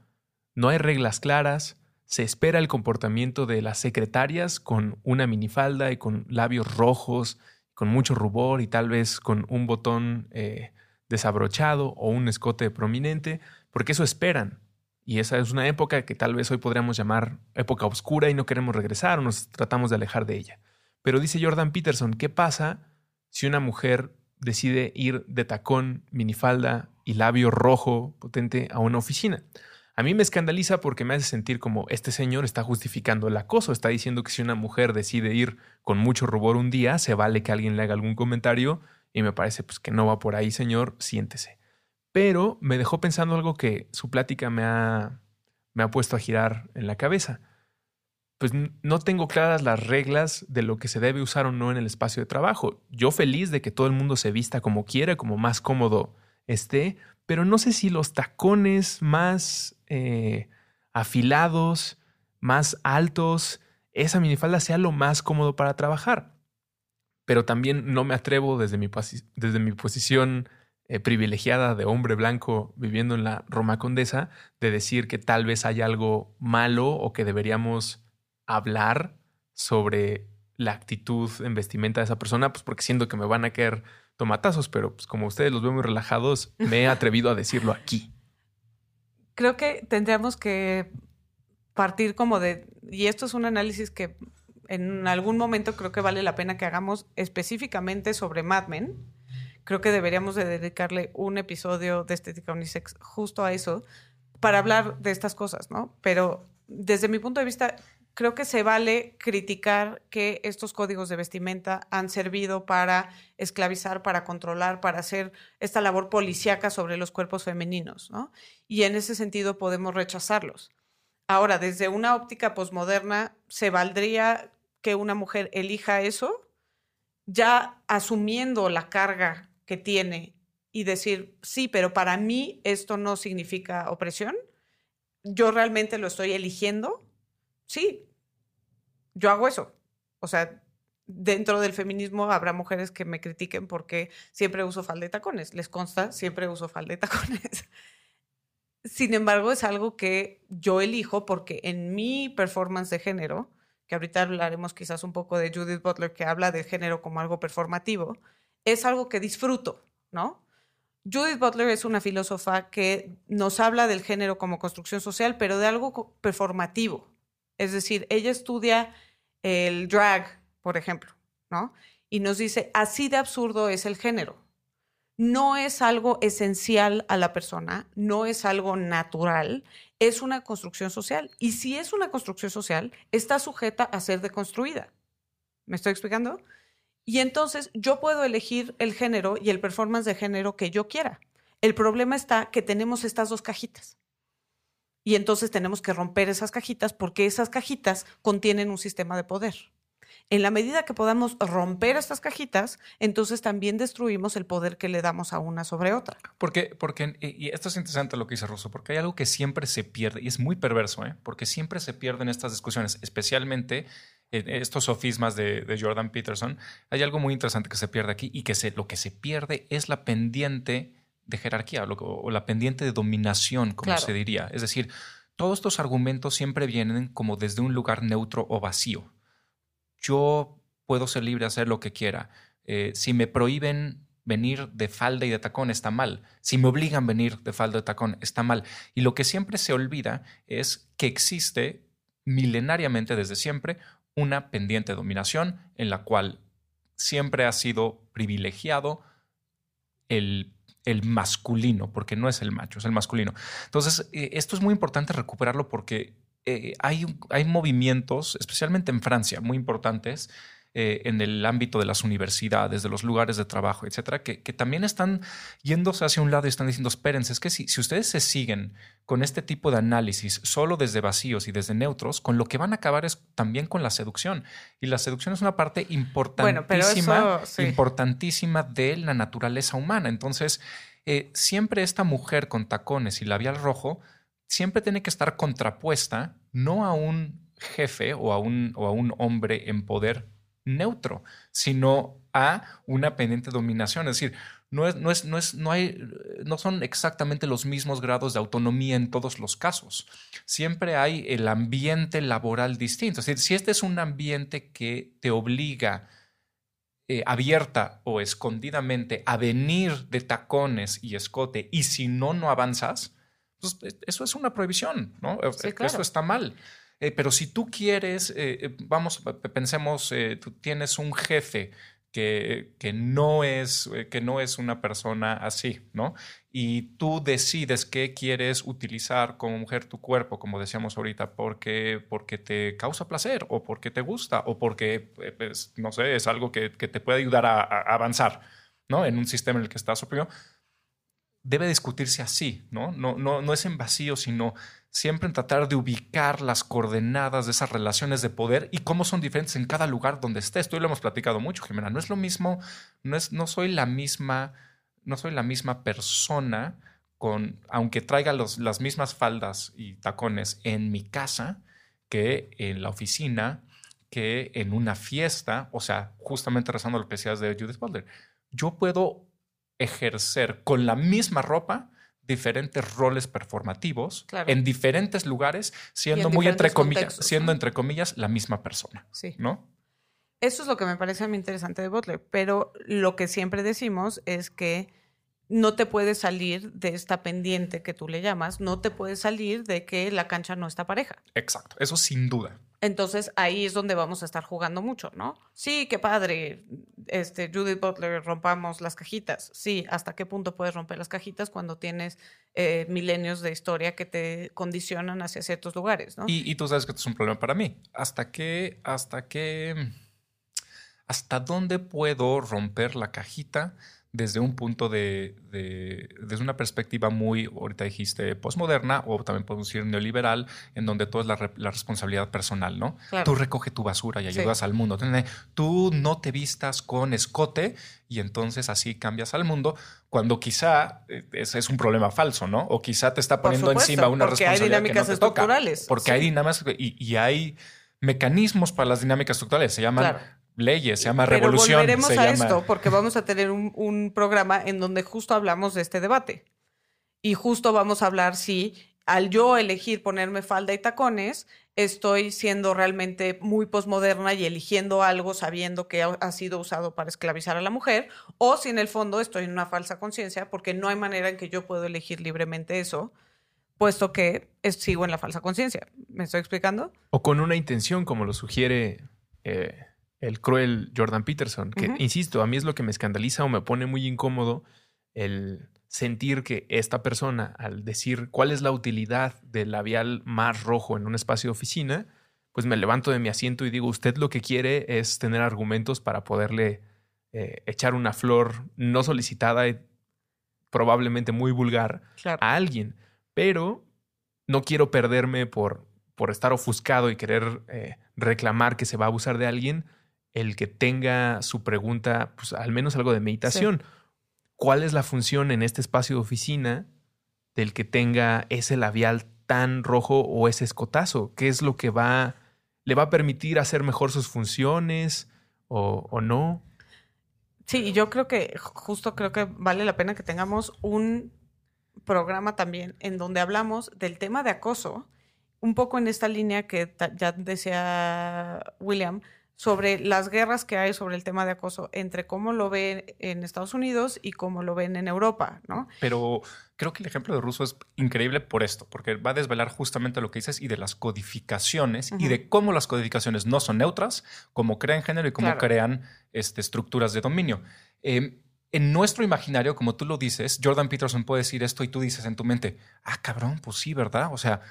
No hay reglas claras, se espera el comportamiento de las secretarias con una minifalda y con labios rojos, con mucho rubor y tal vez con un botón eh, desabrochado o un escote prominente, porque eso esperan. Y esa es una época que tal vez hoy podríamos llamar época oscura y no queremos regresar o nos tratamos de alejar de ella. Pero dice Jordan Peterson, ¿qué pasa si una mujer decide ir de tacón, minifalda y labio rojo potente a una oficina? A mí me escandaliza porque me hace sentir como este señor está justificando el acoso, está diciendo que si una mujer decide ir con mucho rubor un día, se vale que alguien le haga algún comentario y me parece pues que no va por ahí, señor, siéntese pero me dejó pensando algo que su plática me ha, me ha puesto a girar en la cabeza. Pues no tengo claras las reglas de lo que se debe usar o no en el espacio de trabajo. Yo feliz de que todo el mundo se vista como quiere, como más cómodo esté, pero no sé si los tacones más eh, afilados, más altos, esa minifalda sea lo más cómodo para trabajar. Pero también no me atrevo desde mi, desde mi posición eh, privilegiada de hombre blanco viviendo en la Roma Condesa de decir que tal vez hay algo malo o que deberíamos hablar sobre la actitud en vestimenta de esa persona, pues porque siento que me van a caer tomatazos, pero pues como ustedes los ven muy relajados, me he atrevido a decirlo aquí. Creo que tendríamos que partir como de, y esto es un análisis que en algún momento creo que vale la pena que hagamos específicamente sobre Mad Men, creo que deberíamos de dedicarle un episodio de Estética Unisex justo a eso, para hablar de estas cosas, ¿no? Pero desde mi punto de vista, creo que se vale criticar que estos códigos de vestimenta han servido para esclavizar, para controlar, para hacer esta labor policíaca sobre los cuerpos femeninos, ¿no? Y en ese sentido podemos rechazarlos. Ahora, desde una óptica posmoderna, ¿se valdría que una mujer elija eso? Ya asumiendo la carga que tiene y decir, sí, pero para mí esto no significa opresión, yo realmente lo estoy eligiendo, sí, yo hago eso. O sea, dentro del feminismo habrá mujeres que me critiquen porque siempre uso falda de tacones, les consta, siempre uso falda de tacones. Sin embargo, es algo que yo elijo porque en mi performance de género, que ahorita hablaremos quizás un poco de Judith Butler, que habla de género como algo performativo, es algo que disfruto, ¿no? Judith Butler es una filósofa que nos habla del género como construcción social, pero de algo performativo. Es decir, ella estudia el drag, por ejemplo, ¿no? Y nos dice, así de absurdo es el género. No es algo esencial a la persona, no es algo natural, es una construcción social. Y si es una construcción social, está sujeta a ser deconstruida. ¿Me estoy explicando? Y entonces yo puedo elegir el género y el performance de género que yo quiera. El problema está que tenemos estas dos cajitas. Y entonces tenemos que romper esas cajitas porque esas cajitas contienen un sistema de poder. En la medida que podamos romper estas cajitas, entonces también destruimos el poder que le damos a una sobre otra. Porque, porque y esto es interesante lo que dice Russo, porque hay algo que siempre se pierde, y es muy perverso, ¿eh? porque siempre se pierden estas discusiones, especialmente estos sofismas de, Jordan Peterson, hay algo muy interesante que se pierde aquí y que se, lo que se pierde es la pendiente de jerarquía o, la pendiente de dominación, como se diría. Es decir, todos estos argumentos siempre vienen como desde un lugar neutro o vacío. Yo puedo ser libre de hacer lo que quiera. Eh, si me prohíben venir de falda y de tacón está mal. Si me obligan a venir de falda y de tacón está mal. Y lo que siempre se olvida es que existe milenariamente desde siempre una pendiente de dominación en la cual siempre ha sido privilegiado el, el, masculino, porque no es el macho, es el masculino. Entonces, eh, esto es muy importante recuperarlo porque eh, hay, hay movimientos, especialmente en Francia, muy importantes, eh, en el ámbito de las universidades, de los lugares de trabajo, etcétera, que, también están yéndose hacia un lado y están diciendo, espérense, es que si, si ustedes se siguen con este tipo de análisis solo desde vacíos y desde neutros, con lo que van a acabar es también con la seducción. Y la seducción es una parte importantísima, importantísima de la naturaleza humana. Entonces, eh, siempre esta mujer con tacones y labial rojo, siempre tiene que estar contrapuesta no a un jefe o a un, o a un hombre en poder neutro, sino a una pendiente dominación. Es decir, no, es, no, es, no, es, no, hay, no son exactamente los mismos grados de autonomía en todos los casos. Siempre hay el ambiente laboral distinto. Es decir, si este es un ambiente que te obliga eh, abierta o escondidamente a venir de tacones y escote y si no, no avanzas, pues eso es una prohibición, ¿no? Eso está mal. Eh, pero si tú quieres, eh, eh, vamos, pensemos, tú tienes un jefe que, que, no es, que no es una persona así, ¿no? Y tú decides qué quieres utilizar como mujer tu cuerpo, como decíamos ahorita, porque, porque te causa placer o porque te gusta o porque, pues, no sé, es algo que, que te puede ayudar a, a, avanzar, ¿no? En un sistema en el que estás oprimido. Debe discutirse así, ¿no? No, no, no es en vacío, sino siempre en tratar de ubicar las coordenadas de esas relaciones de poder y cómo son diferentes en cada lugar donde estés. Tú lo hemos platicado mucho, Jimena. No es lo mismo, no, es, no soy la misma, no soy la misma persona con, aunque traiga las mismas faldas y tacones en mi casa que en la oficina, que en una fiesta, o sea, justamente rezando lo que decías de Judith Butler. Yo puedo ejercer con la misma ropa diferentes roles performativos en diferentes lugares, siendo muy entre comillas, siendo entre comillas la misma persona. Sí. ¿No? Eso es lo que me parece a mí interesante de Butler, pero lo que siempre decimos es que no te puedes salir de esta pendiente que tú le llamas, no te puedes salir de que la cancha no está pareja. Exacto, eso sin duda. Entonces ahí es donde vamos a estar jugando mucho, ¿no? Sí, qué padre, este, Judith Butler, rompamos las cajitas. Sí, ¿hasta qué punto puedes romper las cajitas cuando tienes eh, milenios de historia que te condicionan hacia ciertos lugares, ¿no? Y, y tú sabes que esto es un problema para mí. ¿Hasta qué, hasta qué, hasta dónde puedo romper la cajita desde un punto de, desde una perspectiva muy, ahorita dijiste, postmoderna o también podemos decir neoliberal, en donde todo es la, responsabilidad personal, ¿no? Tú recoge tu basura y ayudas al mundo. Tú no te vistas con escote y entonces así cambias al mundo, cuando quizá eh, ese es un problema falso, ¿no? O quizá te está poniendo encima una responsabilidad hay dinámicas que no te estructurales. porque hay dinámicas y, hay mecanismos para las dinámicas estructurales. Se llaman leyes, se llama Pero revolución. Volveremos a esto porque vamos a tener un, programa en donde justo hablamos de este debate. Y justo vamos a hablar si al yo elegir ponerme falda y tacones, estoy siendo realmente muy posmoderna y eligiendo algo sabiendo que ha sido usado para esclavizar a la mujer, o si en el fondo estoy en una falsa conciencia porque no hay manera en que yo puedo elegir libremente eso, puesto que sigo en la falsa conciencia. ¿Me estoy explicando? O con una intención, como lo sugiere eh, el cruel Jordan Peterson, que, insisto, a mí es lo que me escandaliza o me pone muy incómodo el sentir que esta persona, al decir cuál es la utilidad del labial más rojo en un espacio de oficina, pues me levanto de mi asiento y digo, usted lo que quiere es tener argumentos para poderle eh, echar una flor no solicitada y probablemente muy vulgar a alguien, pero no quiero perderme por, por estar ofuscado y querer eh, reclamar que se va a abusar de alguien, el que tenga su pregunta, pues al menos algo de meditación. ¿Cuál es la función en este espacio de oficina del que tenga ese labial tan rojo o ese escotazo? ¿Qué es lo que va, le va a permitir hacer mejor sus funciones o, o no? Sí, y yo creo que justo creo que vale la pena que tengamos un programa también en donde hablamos del tema de acoso, un poco en esta línea que ya decía William, sobre las guerras que hay sobre el tema de acoso entre cómo lo ven en Estados Unidos y cómo lo ven en Europa, ¿no? Pero creo que el ejemplo de Russo es increíble por esto, porque va a desvelar justamente lo que dices y de las codificaciones y de cómo las codificaciones no son neutras, cómo crean género y cómo crean este, estructuras de dominio. Em, en nuestro imaginario, como tú lo dices, Jordan Peterson puede decir esto y tú dices en tu mente, ah, cabrón, pues sí, ¿verdad? O sea,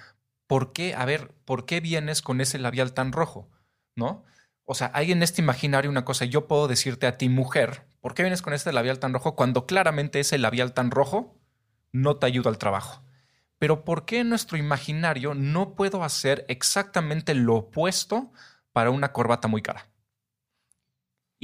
¿por qué, a ver, por qué vienes con ese labial tan rojo? ¿No? O sea, hay en este imaginario una cosa, yo puedo decirte a ti, mujer, ¿por qué vienes con este labial tan rojo cuando claramente ese labial tan rojo no te ayuda al trabajo? Pero ¿por qué en nuestro imaginario no puedo hacer exactamente lo opuesto para una corbata muy cara?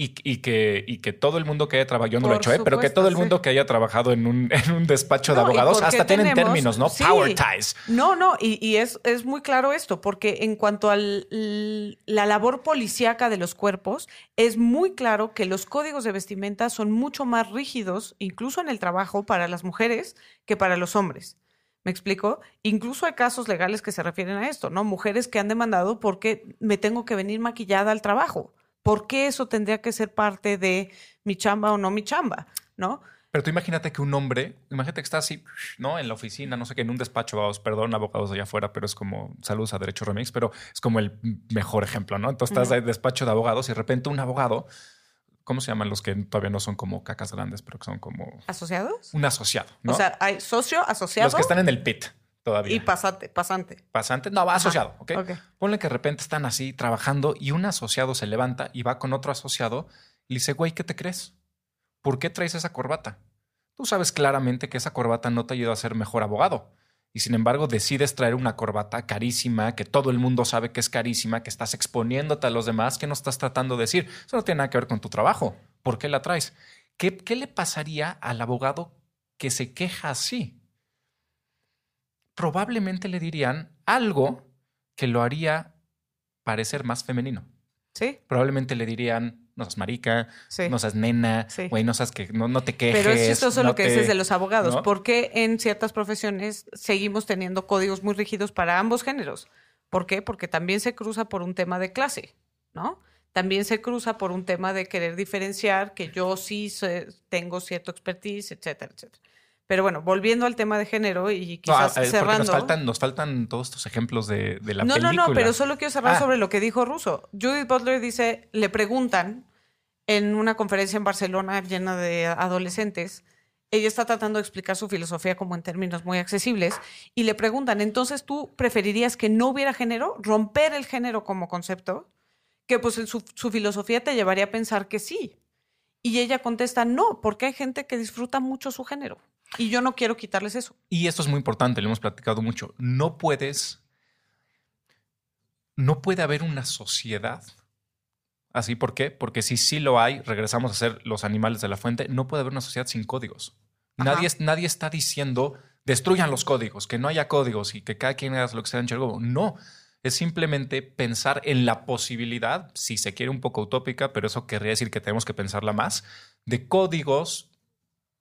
Y, que, y que todo el mundo que haya trabajado, yo no lo he hecho, ¿eh? pero que todo el mundo que haya trabajado en un, en un despacho de abogados hasta tienen términos, ¿no? Power ties. No, no, y, y es, es, muy claro esto, porque en cuanto a la labor policíaca de los cuerpos, es muy claro que los códigos de vestimenta son mucho más rígidos, incluso en el trabajo, para las mujeres que para los hombres. ¿Me explico? Incluso hay casos legales que se refieren a esto, ¿no? Mujeres que han demandado porque me tengo que venir maquillada al trabajo. ¿Por qué eso tendría que ser parte de mi chamba o no mi chamba? ¿No? Pero tú imagínate que un hombre, imagínate que está así, ¿no? En la oficina, no sé qué, en un despacho, vamos, perdón, abogados allá afuera, pero es como, saludos a Derecho Remix, pero es como el mejor ejemplo, ¿no? Entonces estás en despacho de abogados y de repente un abogado, ¿cómo se llaman los que todavía no son como cacas grandes, pero que son como... ¿Asociados? Un asociado, ¿no? O sea, hay socio, asociado. Los que están en el pit. Y pasante, pasante. Pasante, no, va asociado, ¿ok? Ponle que de repente están así trabajando y un asociado se levanta y va con otro asociado y le dice, güey, ¿qué te crees? ¿Por qué traes esa corbata? Tú sabes claramente que esa corbata no te ayuda a ser mejor abogado. Y sin embargo decides traer una corbata carísima, que todo el mundo sabe que es carísima, que estás exponiéndote a los demás, que no estás tratando de decir. Eso no tiene nada que ver con tu trabajo. ¿Por qué la traes? ¿Qué, qué le pasaría al abogado que se queja así? Probablemente le dirían algo que lo haría parecer más femenino. Sí. Probablemente le dirían, no seas marica, no seas nena, güey, no seas que no, te quejes. Pero es chistoso lo que dices de los abogados. ¿Por qué en ciertas profesiones seguimos teniendo códigos muy rígidos para ambos géneros? ¿Por qué? Porque también se cruza por un tema de clase, ¿no? También se cruza por un tema de querer diferenciar que yo sí tengo cierto expertise, etcétera, etcétera. Pero bueno, volviendo al tema de género y quizás cerrando. Nos faltan, nos faltan todos estos ejemplos de, de la no, película. No, no, no, pero solo quiero cerrar ah. sobre lo que dijo Russo. Judith Butler dice, le preguntan en una conferencia en Barcelona llena de adolescentes, ella está tratando de explicar su filosofía como en términos muy accesibles y le preguntan, entonces tú preferirías que no hubiera género, romper el género como concepto, que pues su, su filosofía te llevaría a pensar que sí. Y ella contesta, no, porque hay gente que disfruta mucho su género. Y yo no quiero quitarles eso. Y esto es muy importante, lo hemos platicado mucho. No puedes, no puede haber una sociedad así. ¿Por qué? Porque si sí lo hay, regresamos a ser los animales de la fuente, no puede haber una sociedad sin códigos. Nadie, nadie está diciendo destruyan los códigos, que no haya códigos y que cada quien haga lo que sea en No, es simplemente pensar en la posibilidad, si se quiere un poco utópica, pero eso querría decir que tenemos que pensarla más, de códigos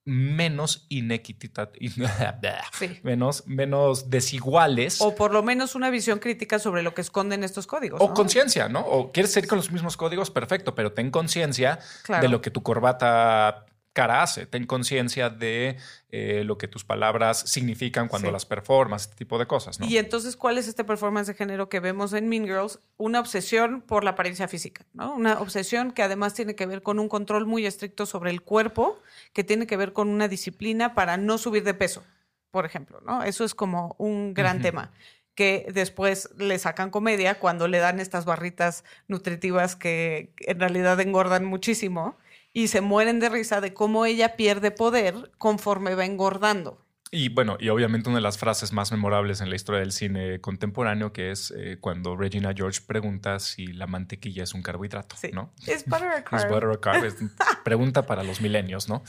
menos inequitativos, menos, menos desiguales. O por lo menos una visión crítica sobre lo que esconden estos códigos. O conciencia, ¿no? O quieres seguir con los mismos códigos, perfecto, pero ten conciencia de lo que tu corbata cara hace. Ten conciencia de eh, lo que tus palabras significan cuando las performas, este tipo de cosas. ¿no? Y entonces, ¿cuál es este performance de género que vemos en Mean Girls? Una obsesión por la apariencia física, ¿no? Una obsesión que además tiene que ver con un control muy estricto sobre el cuerpo, que tiene que ver con una disciplina para no subir de peso, por ejemplo, ¿no? Eso es como un gran tema que después le sacan comedia cuando le dan estas barritas nutritivas que en realidad engordan muchísimo y se mueren de risa de cómo ella pierde poder conforme va engordando. Y bueno, y obviamente una de las frases más memorables en la historia del cine contemporáneo, que es eh, cuando Regina George pregunta si la mantequilla es un carbohidrato, ¿no? Es butter a carb. Es butter a carb. pregunta para los milenios, ¿no?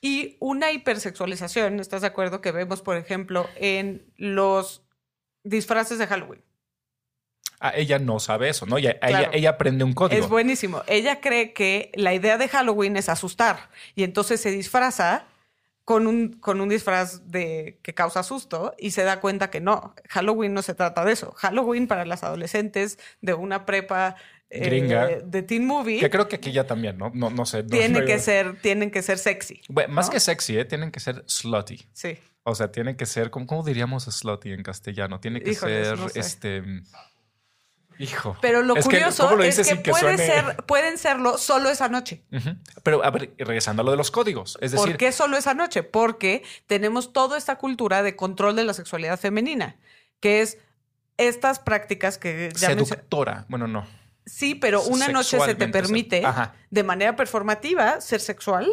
Y una hipersexualización, ¿estás de acuerdo? Que vemos, por ejemplo, en los disfraces de Halloween. Ah, ella no sabe eso, ¿no? Ella, ella, aprende un código. Es buenísimo. Ella cree que la idea de Halloween es asustar y entonces se disfraza con un, con un disfraz de, que causa susto y se da cuenta que no, Halloween no se trata de eso. Halloween para las adolescentes de una prepa eh, gringa de teen movie. Que creo que aquí ya también, ¿no? No, no sé. Tiene que ser, tienen que ser sexy. más que sexy, ¿eh? tienen que ser slutty. Sí. O sea, tienen que ser, ¿cómo, cómo diríamos slutty en castellano? Tiene que ser este Hijo. Pero lo curioso es que, puede ser, pueden serlo solo esa noche. Pero a ver, regresando a lo de los códigos. Es decir, ¿Por qué solo esa noche? Porque tenemos toda esta cultura de control de la sexualidad femenina, que es estas prácticas que ya Seductora. Bueno, no. Sí, pero una noche se te permite de manera performativa ser sexual.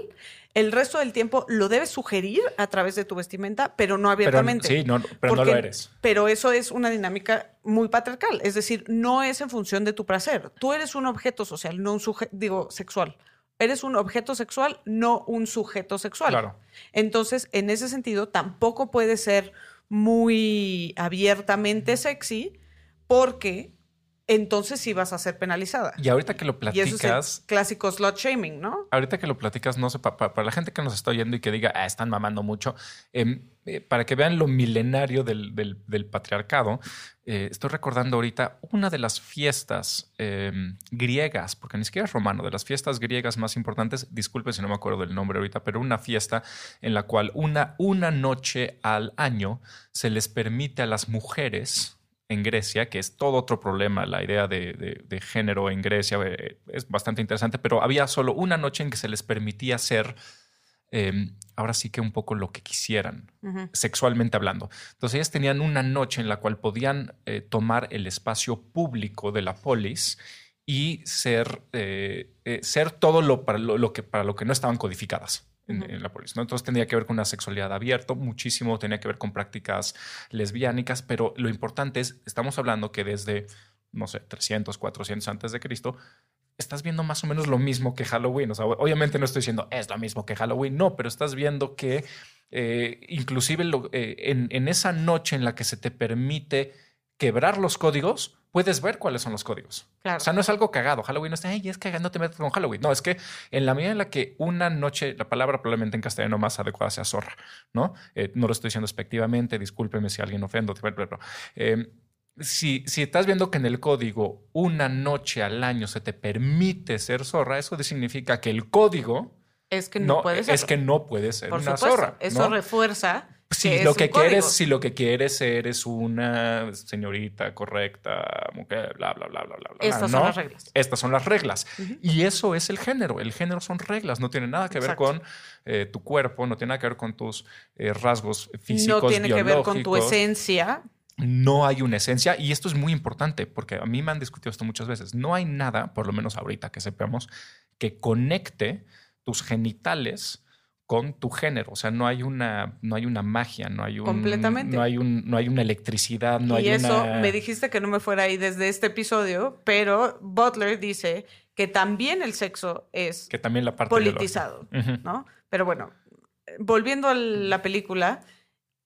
El resto del tiempo lo debes sugerir a través de tu vestimenta, pero no Pero, abiertamente. sí, no, pero no lo eres. Pero eso es una dinámica muy patriarcal. Es decir, no es en función de tu placer. Tú eres un objeto social, no un sujeto, digo, sexual. Eres un objeto sexual, no un sujeto sexual. Claro. Entonces, en ese sentido, tampoco puede ser muy abiertamente sexy porque entonces sí vas a ser penalizada. Y ahorita que lo Y eso es el platicas, clásico slut shaming, ¿no? ahorita que lo platicas, no sé, pa- pa- para, la gente que nos está oyendo y que diga, ah, están mamando mucho, em, eh, para que vean lo milenario del, del- del patriarcado, eh, estoy recordando ahorita una de las fiestas em, griegas, porque ni siquiera es romano, de las fiestas griegas más importantes, disculpen si no me acuerdo del nombre ahorita, pero una fiesta en la cual una, una noche al año se les permite a las mujeres en Grecia, que es todo otro problema, la idea de, de- de género en Grecia eh, es bastante interesante, pero había solo una noche en que se les permitía hacer, eh, ahora sí que un poco lo que quisieran, sexualmente hablando. Entonces ellas tenían una noche en la cual podían eh, tomar el espacio público de la polis y ser, eh, ser todo lo para lo, lo que, para lo que no estaban codificadas. En, la polis, ¿no? Entonces tenía que ver con una sexualidad abierta, muchísimo, tenía que ver con prácticas lesbiánicas, pero lo importante es, estamos hablando que desde, no sé, 300, 400 antes de Cristo, estás viendo más o menos lo mismo que Halloween. O sea, obviamente no estoy diciendo es lo mismo que Halloween, no, pero estás viendo que eh, inclusive lo- eh, en, en esa noche en la que se te permite quebrar los códigos, puedes ver cuáles son los códigos. Claro. O sea, no es algo cagado. Halloween no está, ay, es cagado, no te metas con Halloween. No, es que en la medida en la que una noche, la palabra probablemente en castellano más adecuada sea zorra, ¿no? Eh, no lo estoy diciendo despectivamente, discúlpeme si alguien ofendo, pero, eh, si, si estás viendo que en el código una noche al año se te permite ser zorra, eso significa que el código Es que no, no, puede ser. es que no puede ser Por una supuesto, zorra. Eso ¿no? refuerza. Si lo que código. quieres, si lo que quieres ser es una señorita correcta, mujer, bla, bla, bla, bla, bla. bla, Estas ¿no? son las reglas. Estas son las reglas. Y eso es el género. El género son reglas. No tiene nada que ver Exacto. con eh, tu cuerpo, no tiene nada que ver con tus eh, rasgos físicos. No tiene que ver con tu esencia. No hay una esencia. Y esto es muy importante porque a mí me han discutido esto muchas veces. No hay nada, por lo menos ahorita que sepamos, que conecte tus genitales con tu género. O sea, no hay una, no hay una magia, no hay un. Completamente. No hay, un, no hay una electricidad, no y hay eso una. me dijiste que no me fuera ahí desde este episodio, pero Butler dice que también el sexo es que también la parte politizado. ¿no? Pero bueno, volviendo a la película,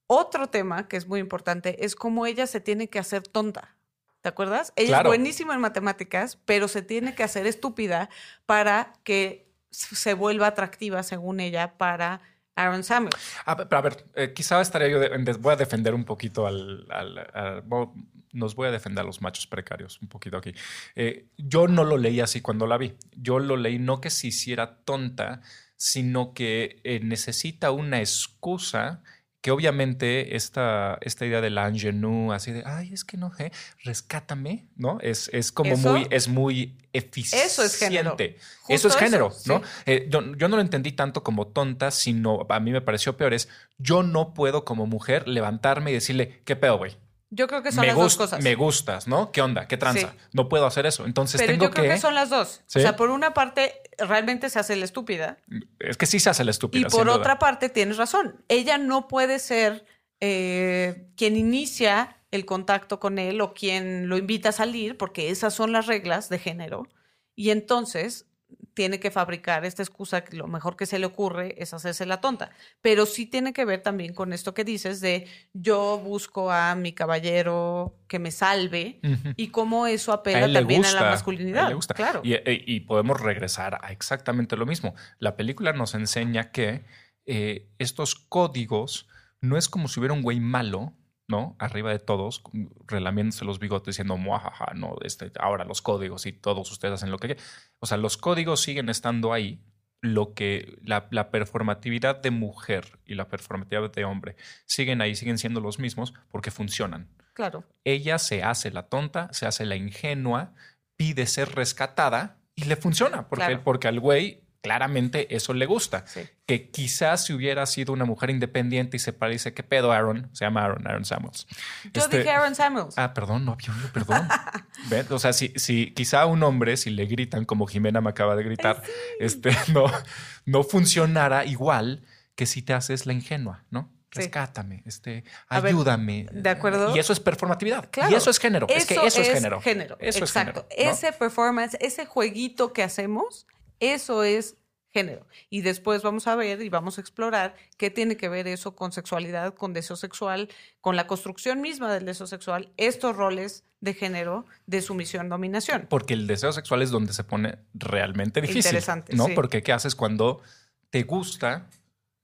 otro tema que es muy importante es cómo ella se tiene que hacer tonta. ¿Te acuerdas? Ella Claro. es buenísima en matemáticas, pero se tiene que hacer estúpida para que se vuelva atractiva, según ella, para Aaron Samuels. A ver, a ver, eh, quizá estaría yo, voy a defender un poquito al, nos voy a defender a los machos precarios un poquito aquí. Eh, yo no lo leí así cuando la vi. Yo lo leí no que se hiciera tonta, sino que eh, necesita una excusa que obviamente esta, esta idea de la ingenue, así de, ay, es que no sé, rescátame, ¿no? Es, es como Eso- muy, es muy eficiente. Eso es género. Eso es género, eso, ¿no? sí. Eh, yo, yo no lo entendí tanto como tonta, sino a mí me pareció peor es, yo no puedo como mujer levantarme y decirle, ¿qué pedo, güey? Yo creo que son Me, las dos cosas. me gustas, ¿no? ¿Qué onda? ¿Qué tranza? Sí. No puedo hacer eso. Entonces Pero tengo yo creo que... son las dos. ¿Sí? O sea, por una parte, realmente se hace la estúpida. Es que sí se hace la estúpida. Y por duda. otra parte, tienes razón. Ella no puede ser eh, quien inicia el contacto con él o quien lo invita a salir, porque esas son las reglas de género. Y entonces tiene que fabricar esta excusa que lo mejor que se le ocurre es hacerse la tonta. Pero sí tiene que ver también con esto que dices de yo busco a mi caballero que me salve y cómo eso A apela también gusta, a la a masculinidad. le gusta. Claro. Y, e- y podemos regresar a exactamente lo mismo. La película nos enseña que eh, estos códigos no es como si hubiera un güey malo, ¿no? Arriba de todos, relamiéndose los bigotes diciendo, muajaja, no, este, ahora los códigos y todos ustedes hacen lo que quieran. O sea, los códigos siguen estando ahí. Lo que la, la performatividad de mujer y la performatividad de hombre siguen ahí, siguen siendo los mismos porque funcionan Claro. ella se hace la tonta, se hace la ingenua, pide ser rescatada y le funciona porque, Claro. porque al güey claramente eso le gusta. Sí. Que quizás si hubiera sido una mujer independiente y se parece, ¿qué pedo Aaron? Se llama Aaron, Aaron Samuels. Yo Este- dije Aaron Samuels. Ah, perdón, no había oído, perdón. ¿Ven? O sea, si, si quizá a un hombre, si le gritan como Jimena me acaba de gritar, este, no, no funcionara igual que si te haces la ingenua, ¿no? Sí. Rescátame, este, A ver, ayúdame. ¿de acuerdo? Y eso es performatividad. Claro. Y eso es género. es que eso es, género. Eso Exacto. es género. ¿no? Ese performance, ese jueguito que hacemos, eso es género. Y después vamos a ver y vamos a explorar qué tiene que ver eso con sexualidad, con deseo sexual, con la construcción misma del deseo sexual, estos roles de género de sumisión, dominación. Porque el deseo sexual es donde se pone realmente difícil. Interesante, ¿no? sí. Porque ¿qué haces cuando te gusta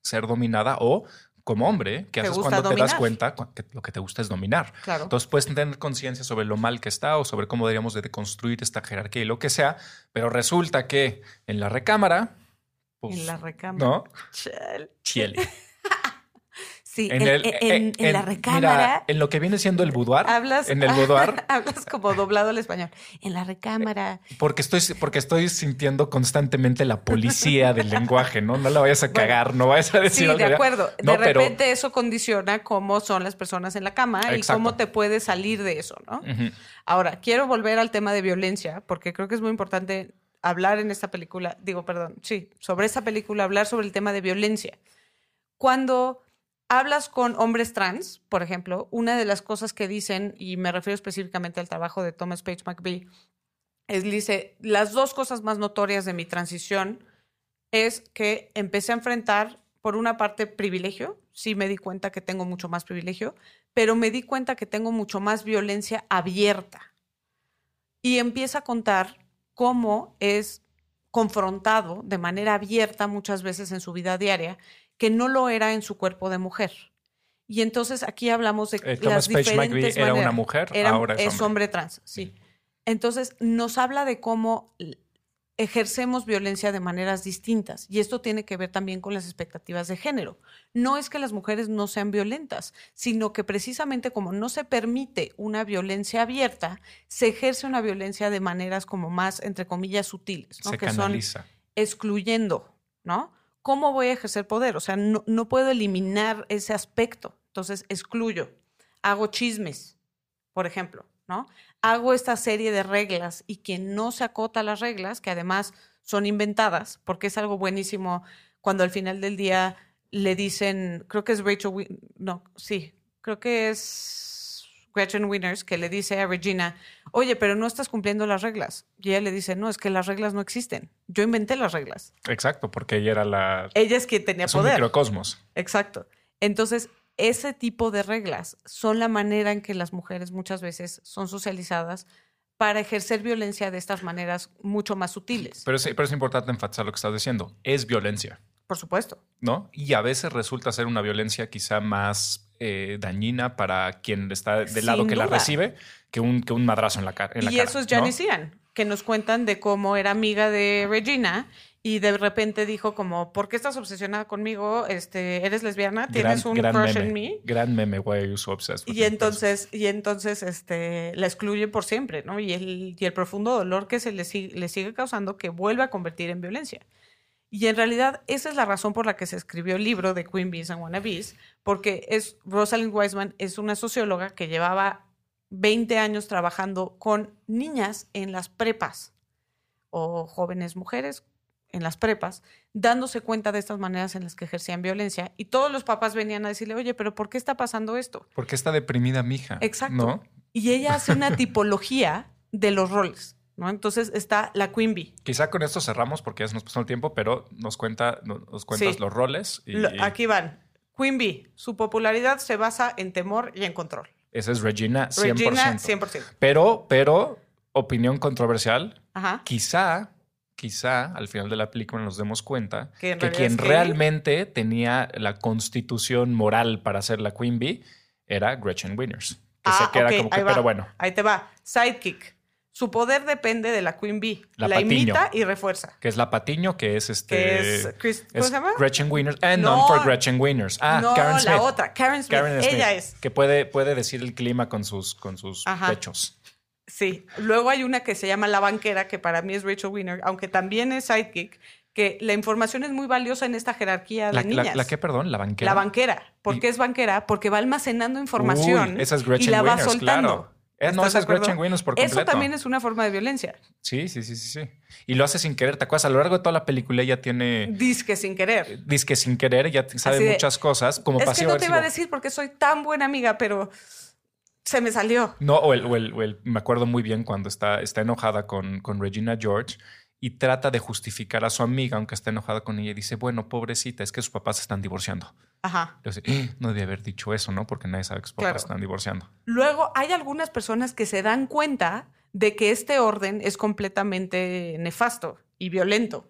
ser dominada o como hombre, ¿qué haces cuando te das cuenta cu- que lo que te gusta es dominar? Claro. Entonces puedes tener conciencia sobre lo mal que está o sobre cómo deberíamos de deconstruir esta jerarquía y lo que sea, pero resulta que en la recámara, pues, en la recámara. ¿no? Chale. Chiele. Sí, en, el- en- eh, en la mira, recámara. en lo que viene siendo el boudoir, Hablas, en el boudoir, hablas como doblado al español. En la recámara. porque estoy, porque estoy sintiendo constantemente la policía del lenguaje, ¿no? No la vayas a cagar, no vayas a decir Sí, algo de acuerdo. No, de pero- repente eso condiciona cómo son las personas en la cama y cómo te puedes salir de eso, ¿no? Ahora, quiero volver al tema de violencia, porque creo que es muy importante hablar en esta película, digo, perdón, sí, sobre esta película, hablar sobre el tema de violencia. Cuando hablas con hombres trans, por ejemplo, una de las cosas que dicen, y me refiero específicamente al trabajo de Thomas Page McBee, es, dice, las dos cosas más notorias de mi transición es que empecé a enfrentar, por una parte, privilegio, sí me di cuenta que tengo mucho más privilegio, pero me di cuenta que tengo mucho más violencia abierta. Y empieza a contar cómo es confrontado de manera abierta muchas veces en su vida diaria, que no lo era en su cuerpo de mujer. Y entonces aquí hablamos de Eh, las Thomas Page diferentes McVie era maneras. una mujer, Era- ahora es es hombre. hombre trans, sí. Entonces nos habla de cómo ejercemos violencia de maneras distintas y esto tiene que ver también con las expectativas de género. No es que las mujeres no sean violentas, sino que precisamente como no se permite una violencia abierta, se ejerce una violencia de maneras como más, entre comillas, sutiles, ¿no? Se que son canaliza. excluyendo, ¿no? ¿Cómo voy a ejercer poder? O sea, no, no puedo eliminar ese aspecto. Entonces, excluyo. Hago chismes, por ejemplo, ¿no? Hago esta serie de reglas y quien no se acota a las reglas, que además son inventadas, porque es algo buenísimo cuando al final del día le dicen, creo que es Rachel, no, sí, creo que es Gretchen Winners, que le dice a Regina, oye, pero no estás cumpliendo las reglas. Y ella le dice, no, es que las reglas no existen. Yo inventé las reglas. Exacto, porque ella era la. Ella es quien tenía Es un poder. microcosmos. Exacto. Entonces, ese tipo de reglas son la manera en que las mujeres muchas veces son socializadas para ejercer violencia de estas maneras mucho más sutiles. Pero es, pero es importante enfatizar lo que estás diciendo. Es violencia, Por supuesto. ¿No? Y a veces resulta ser una violencia quizá más eh, dañina para quien está del Sin lado que la recibe que un, que un madrazo en la, cara. en la Y cara. eso es ¿no? Janice Ian, que nos cuentan de cómo era amiga de Regina y de repente dijo como, ¿por qué estás obsesionada conmigo? Este, ¿Eres lesbiana? ¿Tienes un crush meme, en mí? Gran meme, why are you so obsessed with Y entonces, y entonces este, la excluye por siempre, ¿no? Y el, y el profundo dolor que se le, sigue- le sigue causando que vuelve a convertir en violencia. Y en realidad esa es la razón por la que se escribió el libro de Queen Bees and Wannabes, porque es, Rosalind Wiseman es una socióloga que llevaba 20 años trabajando con niñas en las prepas o jóvenes mujeres en las prepas, dándose cuenta de estas maneras en las que ejercían violencia. Y todos los papás venían a decirle, oye, pero ¿por qué está pasando esto? ¿Por qué está deprimida mi hija? Exacto. ¿No? Y ella hace una tipología de los roles, ¿no? Entonces está la Queen Bee. Quizá con esto cerramos porque ya se nos pasó el tiempo, pero nos cuenta, no- nos cuentas Sí. los roles y, Lo- aquí van. Queen Bee, su popularidad se basa en temor y en control. esa es Regina 100%. Regina, 100%. Pero, pero, opinión controversial, Ajá. quizá, quizá al final de la película nos demos cuenta Que quien realmente tenía la constitución moral para ser la Queen Bee era Gretchen Winners. Que Ah, se queda ok, como que, ahí va. pero bueno, Ahí te va. Sidekick. Su poder depende de la Queen Bee. La imita y refuerza. que es la Patiño, que es este. Que es Chris- ¿cómo es se llama? Gretchen Winners. And No. none for Gretchen Winners. Ah, no, Karen Smith. la otra. Karen Smith. Karen Smith, Ella es. Que puede, puede decir el clima con sus, con sus Ajá. pechos. Sí. Luego hay una que se llama La Banquera, que para mí es Rachel Winner, aunque también es Sidekick, que la información es muy valiosa en esta jerarquía de La, niñas. la, la qué, perdón, la banquera. La banquera. ¿Por qué es banquera? Porque va almacenando información Uy, esa es y Gretchen la va Wieners, soltando. claro. Eh, no, ¿Estás esa de es por completo. Eso también es una forma de violencia. Sí, sí, sí, sí, sí. Y lo hace sin querer, ¿te acuerdas? A lo largo de toda la película ella tiene... Disque sin querer. Dice que sin querer, ella sabe de, muchas cosas, como Es que no te iba a decir porque soy tan buena amiga, pero se me salió. No, o el, o el- o el- me acuerdo muy bien cuando está, está enojada con, con Regina George y trata de justificar a su amiga, aunque está enojada con ella, y dice, bueno, pobrecita, es que sus papás se están divorciando. Ajá. Yo sé, "Eh, no debía haber dicho eso, ¿no? Porque nadie sabe que sus papás Claro. están divorciando. Luego hay algunas personas que se dan cuenta de que este orden es completamente nefasto y violento,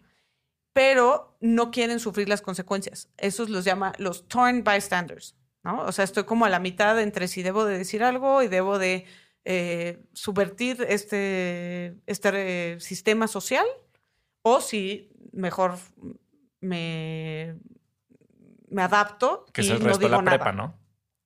pero no quieren sufrir las consecuencias. Esos los llama los torn bystanders, ¿no? O sea, estoy como a la mitad entre si debo de decir algo y debo de eh, subvertir este, este eh, sistema social o si mejor me, me adapto Que y es el no resto de digo la nada. prepa, ¿no?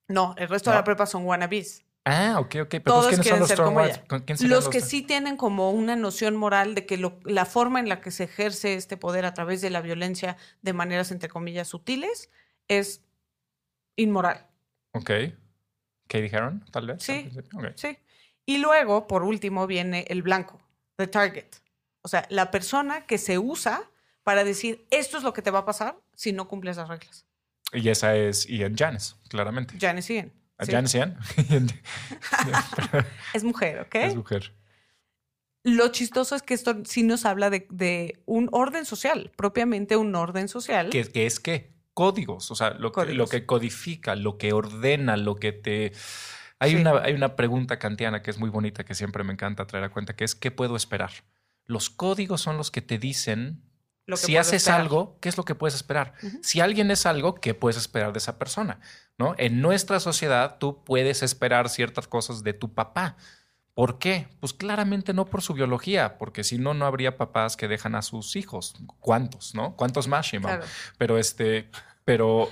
No, el resto No. de la prepa son wannabes. Ah, ok, ok. Pero Todos ¿quiénes son los ser Storm como Wives? ella. ¿Con quién serían Los que sí tienen como una noción moral de que lo- la forma en la que se ejerce este poder a través de la violencia de maneras, entre comillas, sutiles, es inmoral. Ok. Katie Heron, tal vez. Sí. al principio? Ok. Sí. Y luego, por último, viene el blanco, the target. O sea, la persona que se usa para decir esto es lo que te va a pasar si no cumples las reglas. Y esa es Ian Janis, claramente. Janice Ian. ¿A Sí. Janis Ian? Es mujer, ¿ok? es mujer. Lo chistoso es que esto sí nos habla de, de un orden social, propiamente un orden social. que es que códigos, o sea, lo que, Códigos. lo que codifica, lo que ordena, lo que te... Hay, Sí. una, hay una pregunta kantiana que es muy bonita, que siempre me encanta traer a cuenta, que es ¿qué puedo esperar? Los códigos son los que te dicen, lo que si haces esperar. algo, ¿qué es lo que puedes esperar? Si alguien es algo, ¿qué puedes esperar de esa persona? ¿No? En nuestra sociedad tú puedes esperar ciertas cosas de tu papá. ¿Por qué? Pues claramente no por su biología, porque si no, no habría papás que dejan a sus hijos. ¿Cuántos, no? ¿Cuántos más, Shimon? Claro. Pero este, pero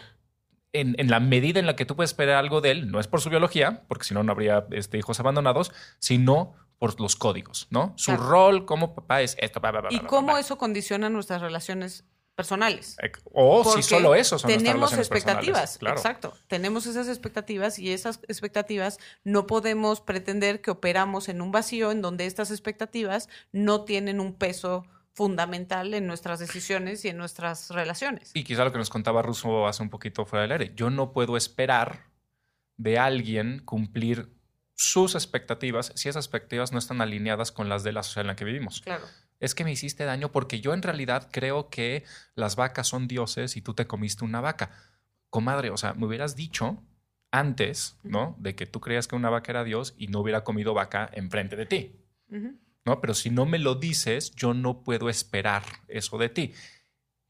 en, en la medida en la que tú puedes esperar algo de él, no es por su biología, porque si no, no habría este, hijos abandonados, sino por los códigos, ¿no? Su Claro. rol como papá es esto. bla, bla, bla, Y cómo eso condiciona nuestras relaciones personales. O Porque si solo eso son nuestras tenemos relaciones personales, expectativas, claro. exacto. Tenemos esas expectativas y esas expectativas no podemos pretender que operamos en un vacío en donde estas expectativas no tienen un peso fundamental en nuestras decisiones y en nuestras relaciones. Y quizá lo que nos contaba Russo hace un poquito fuera del aire. Yo no puedo esperar de alguien cumplir sus expectativas si esas expectativas no están alineadas con las de la sociedad en la que vivimos. Claro. Es que me hiciste daño porque yo en realidad creo que las vacas son dioses y tú te comiste una vaca. Comadre, o sea, me hubieras dicho antes, ¿no? De que tú creías que una vaca era Dios y no hubiera comido vaca enfrente de ti. ¿no? Pero si no me lo dices, yo no puedo esperar eso de ti.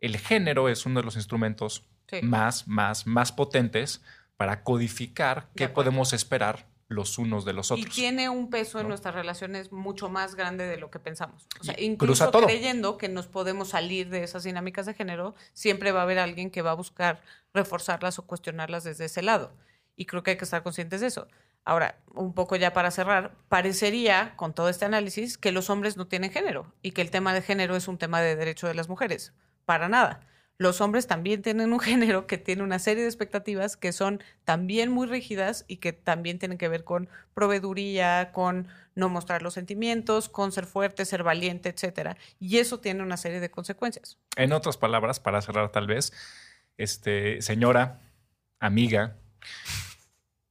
El género es uno de los instrumentos Sí. más, más, más potentes para codificar qué podemos esperar los unos de los Y otros. tiene un peso en nuestras relaciones mucho más grande de lo que pensamos. O sea, Y incluso creyendo que nos podemos salir de esas dinámicas de género, siempre va a haber alguien que va a buscar reforzarlas o cuestionarlas desde ese lado. Y creo que hay que estar conscientes de eso. Ahora, un poco ya para cerrar, parecería, con todo este análisis, que los hombres no tienen género y que el tema de género es un tema de derecho de las mujeres. Para nada. Los hombres también tienen un género que tiene una serie de expectativas que son también muy rígidas y que también tienen que ver con proveeduría, con no mostrar los sentimientos, con ser fuerte, ser valiente, etcétera. Y eso tiene una serie de consecuencias. En otras palabras, para cerrar tal vez, este, señora, amiga,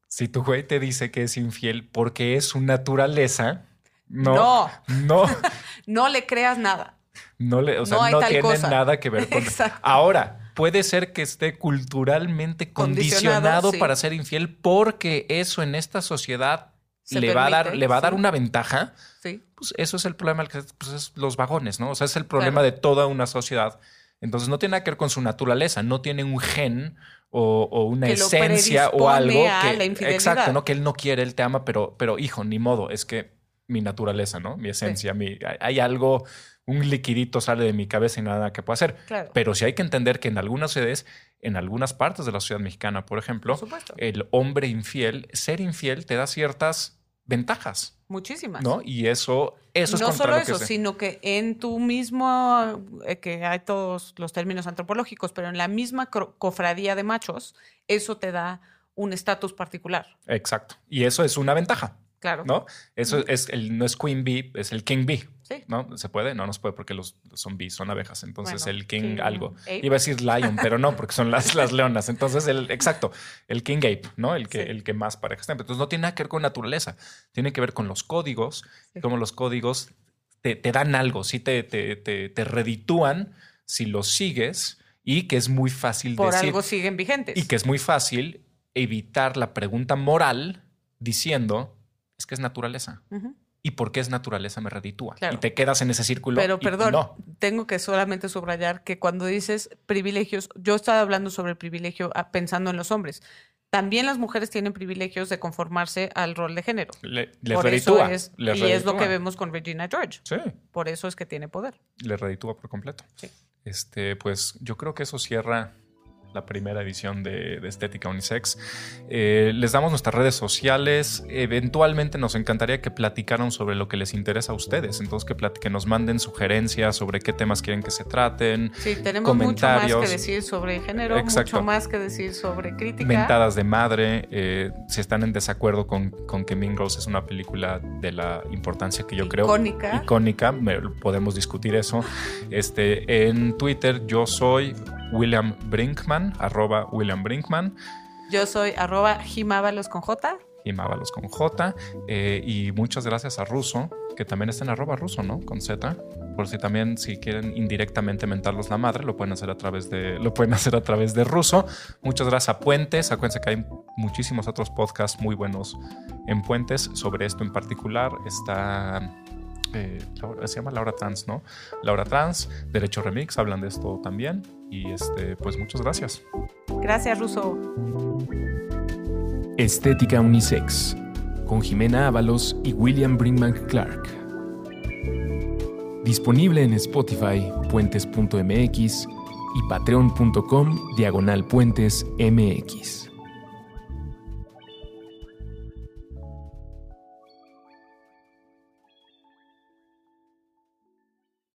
si tu güey te dice que es infiel porque es su naturaleza, no, No. no, No le creas nada. No le, o sea, No cosa. nada que ver con. Exacto. Ahora, puede ser que esté culturalmente Condicionado, condicionado sí. para ser infiel porque eso en esta sociedad le va a dar, le va a dar sí. una ventaja. Sí. Pues eso es el problema, pues es los vagones, ¿no? O sea, es el problema Claro. de toda una sociedad. Entonces no tiene nada que ver con su naturaleza, no tiene un gen o, o una Que esencia o algo que exacto, no que él no quiere, él te ama, pero, pero hijo, ni modo, es que mi naturaleza, ¿no? Mi esencia, mi, hay algo, un liquidito sale de mi cabeza y nada que pueda hacer. Claro. Pero sí hay que entender que en algunas sedes, en algunas partes de la sociedad mexicana, por ejemplo, Por el hombre infiel, ser infiel te da ciertas ventajas, Muchísimas. ¿no? Y eso, eso es no contra solo lo que eso, se- sino que en tu mismo, eh, que hay todos los términos antropológicos, pero en la misma cofradía de machos, eso te da un estatus particular. Exacto. Y eso es una ventaja, Claro. ¿no? Eso es el, no es Queen Bee, es el King Bee. Sí. ¿No? ¿Se puede? No, no se puede porque los son bees, son abejas. Entonces Bueno, el king, king algo. ape. Iba a decir lion, pero no, porque son las, las leonas. Entonces el, exacto, el king ape, ¿no? El que, Sí. el que más parejas tiene. Entonces no tiene nada que ver con naturaleza. Tiene que ver con los códigos, Sí. como los códigos te, te dan algo, sí te, te, te, te reditúan si los sigues y que es muy fácil Por decir. algo siguen vigentes. Y que es muy fácil evitar la pregunta moral diciendo, es que es naturaleza. ¿Y por qué es naturaleza me reditúa? Claro. Y te quedas en ese círculo. Pero y perdón, No, tengo que solamente subrayar que cuando dices privilegios, yo estaba hablando sobre el privilegio ah, pensando en los hombres. También las mujeres tienen privilegios de conformarse al rol de género. le, les Por reditúa. eso es, les y es lo que vemos con Regina George. Sí, Por eso es que tiene poder. le reditúa por completo. Sí. Este, pues yo creo que eso cierra la primera edición de, de Estética Unisex. Eh, les damos nuestras redes sociales. Eventualmente nos encantaría que platicaran sobre lo que les interesa a ustedes. Entonces, que, que nos manden sugerencias sobre qué temas quieren que se traten. Sí, tenemos mucho más que decir sobre género, Exacto. mucho más que decir sobre crítica. Mentadas de madre. eh, si están en desacuerdo con, con que Mean Girls es una película de la importancia que yo creo Icónica. icónica, podemos discutir eso. Este, en Twitter yo soy William Brinkman, arroba William Brinkman, Yo soy arroba jimábalos con J. y Mávalos con J. eh, y muchas gracias a Ruso, que también está en arroba ruso, ¿no? Con Z. Por si también, si quieren indirectamente mentarlos la madre, lo pueden hacer a través de, lo pueden hacer a través de Ruso. Muchas gracias a Puentes. Acuérdense que hay muchísimos otros podcasts muy buenos en Puentes sobre esto en particular. Está eh, se llama Laura Trans, ¿no? Laura Trans, Derecho Remix, hablan de esto también. Y este, pues muchas gracias. Gracias, Russo. Estética Unisex, con Jimena Ábalos y William Brinkman Clark. Disponible en Spotify, puentes.mx y patreon.com diagonal puentes mx.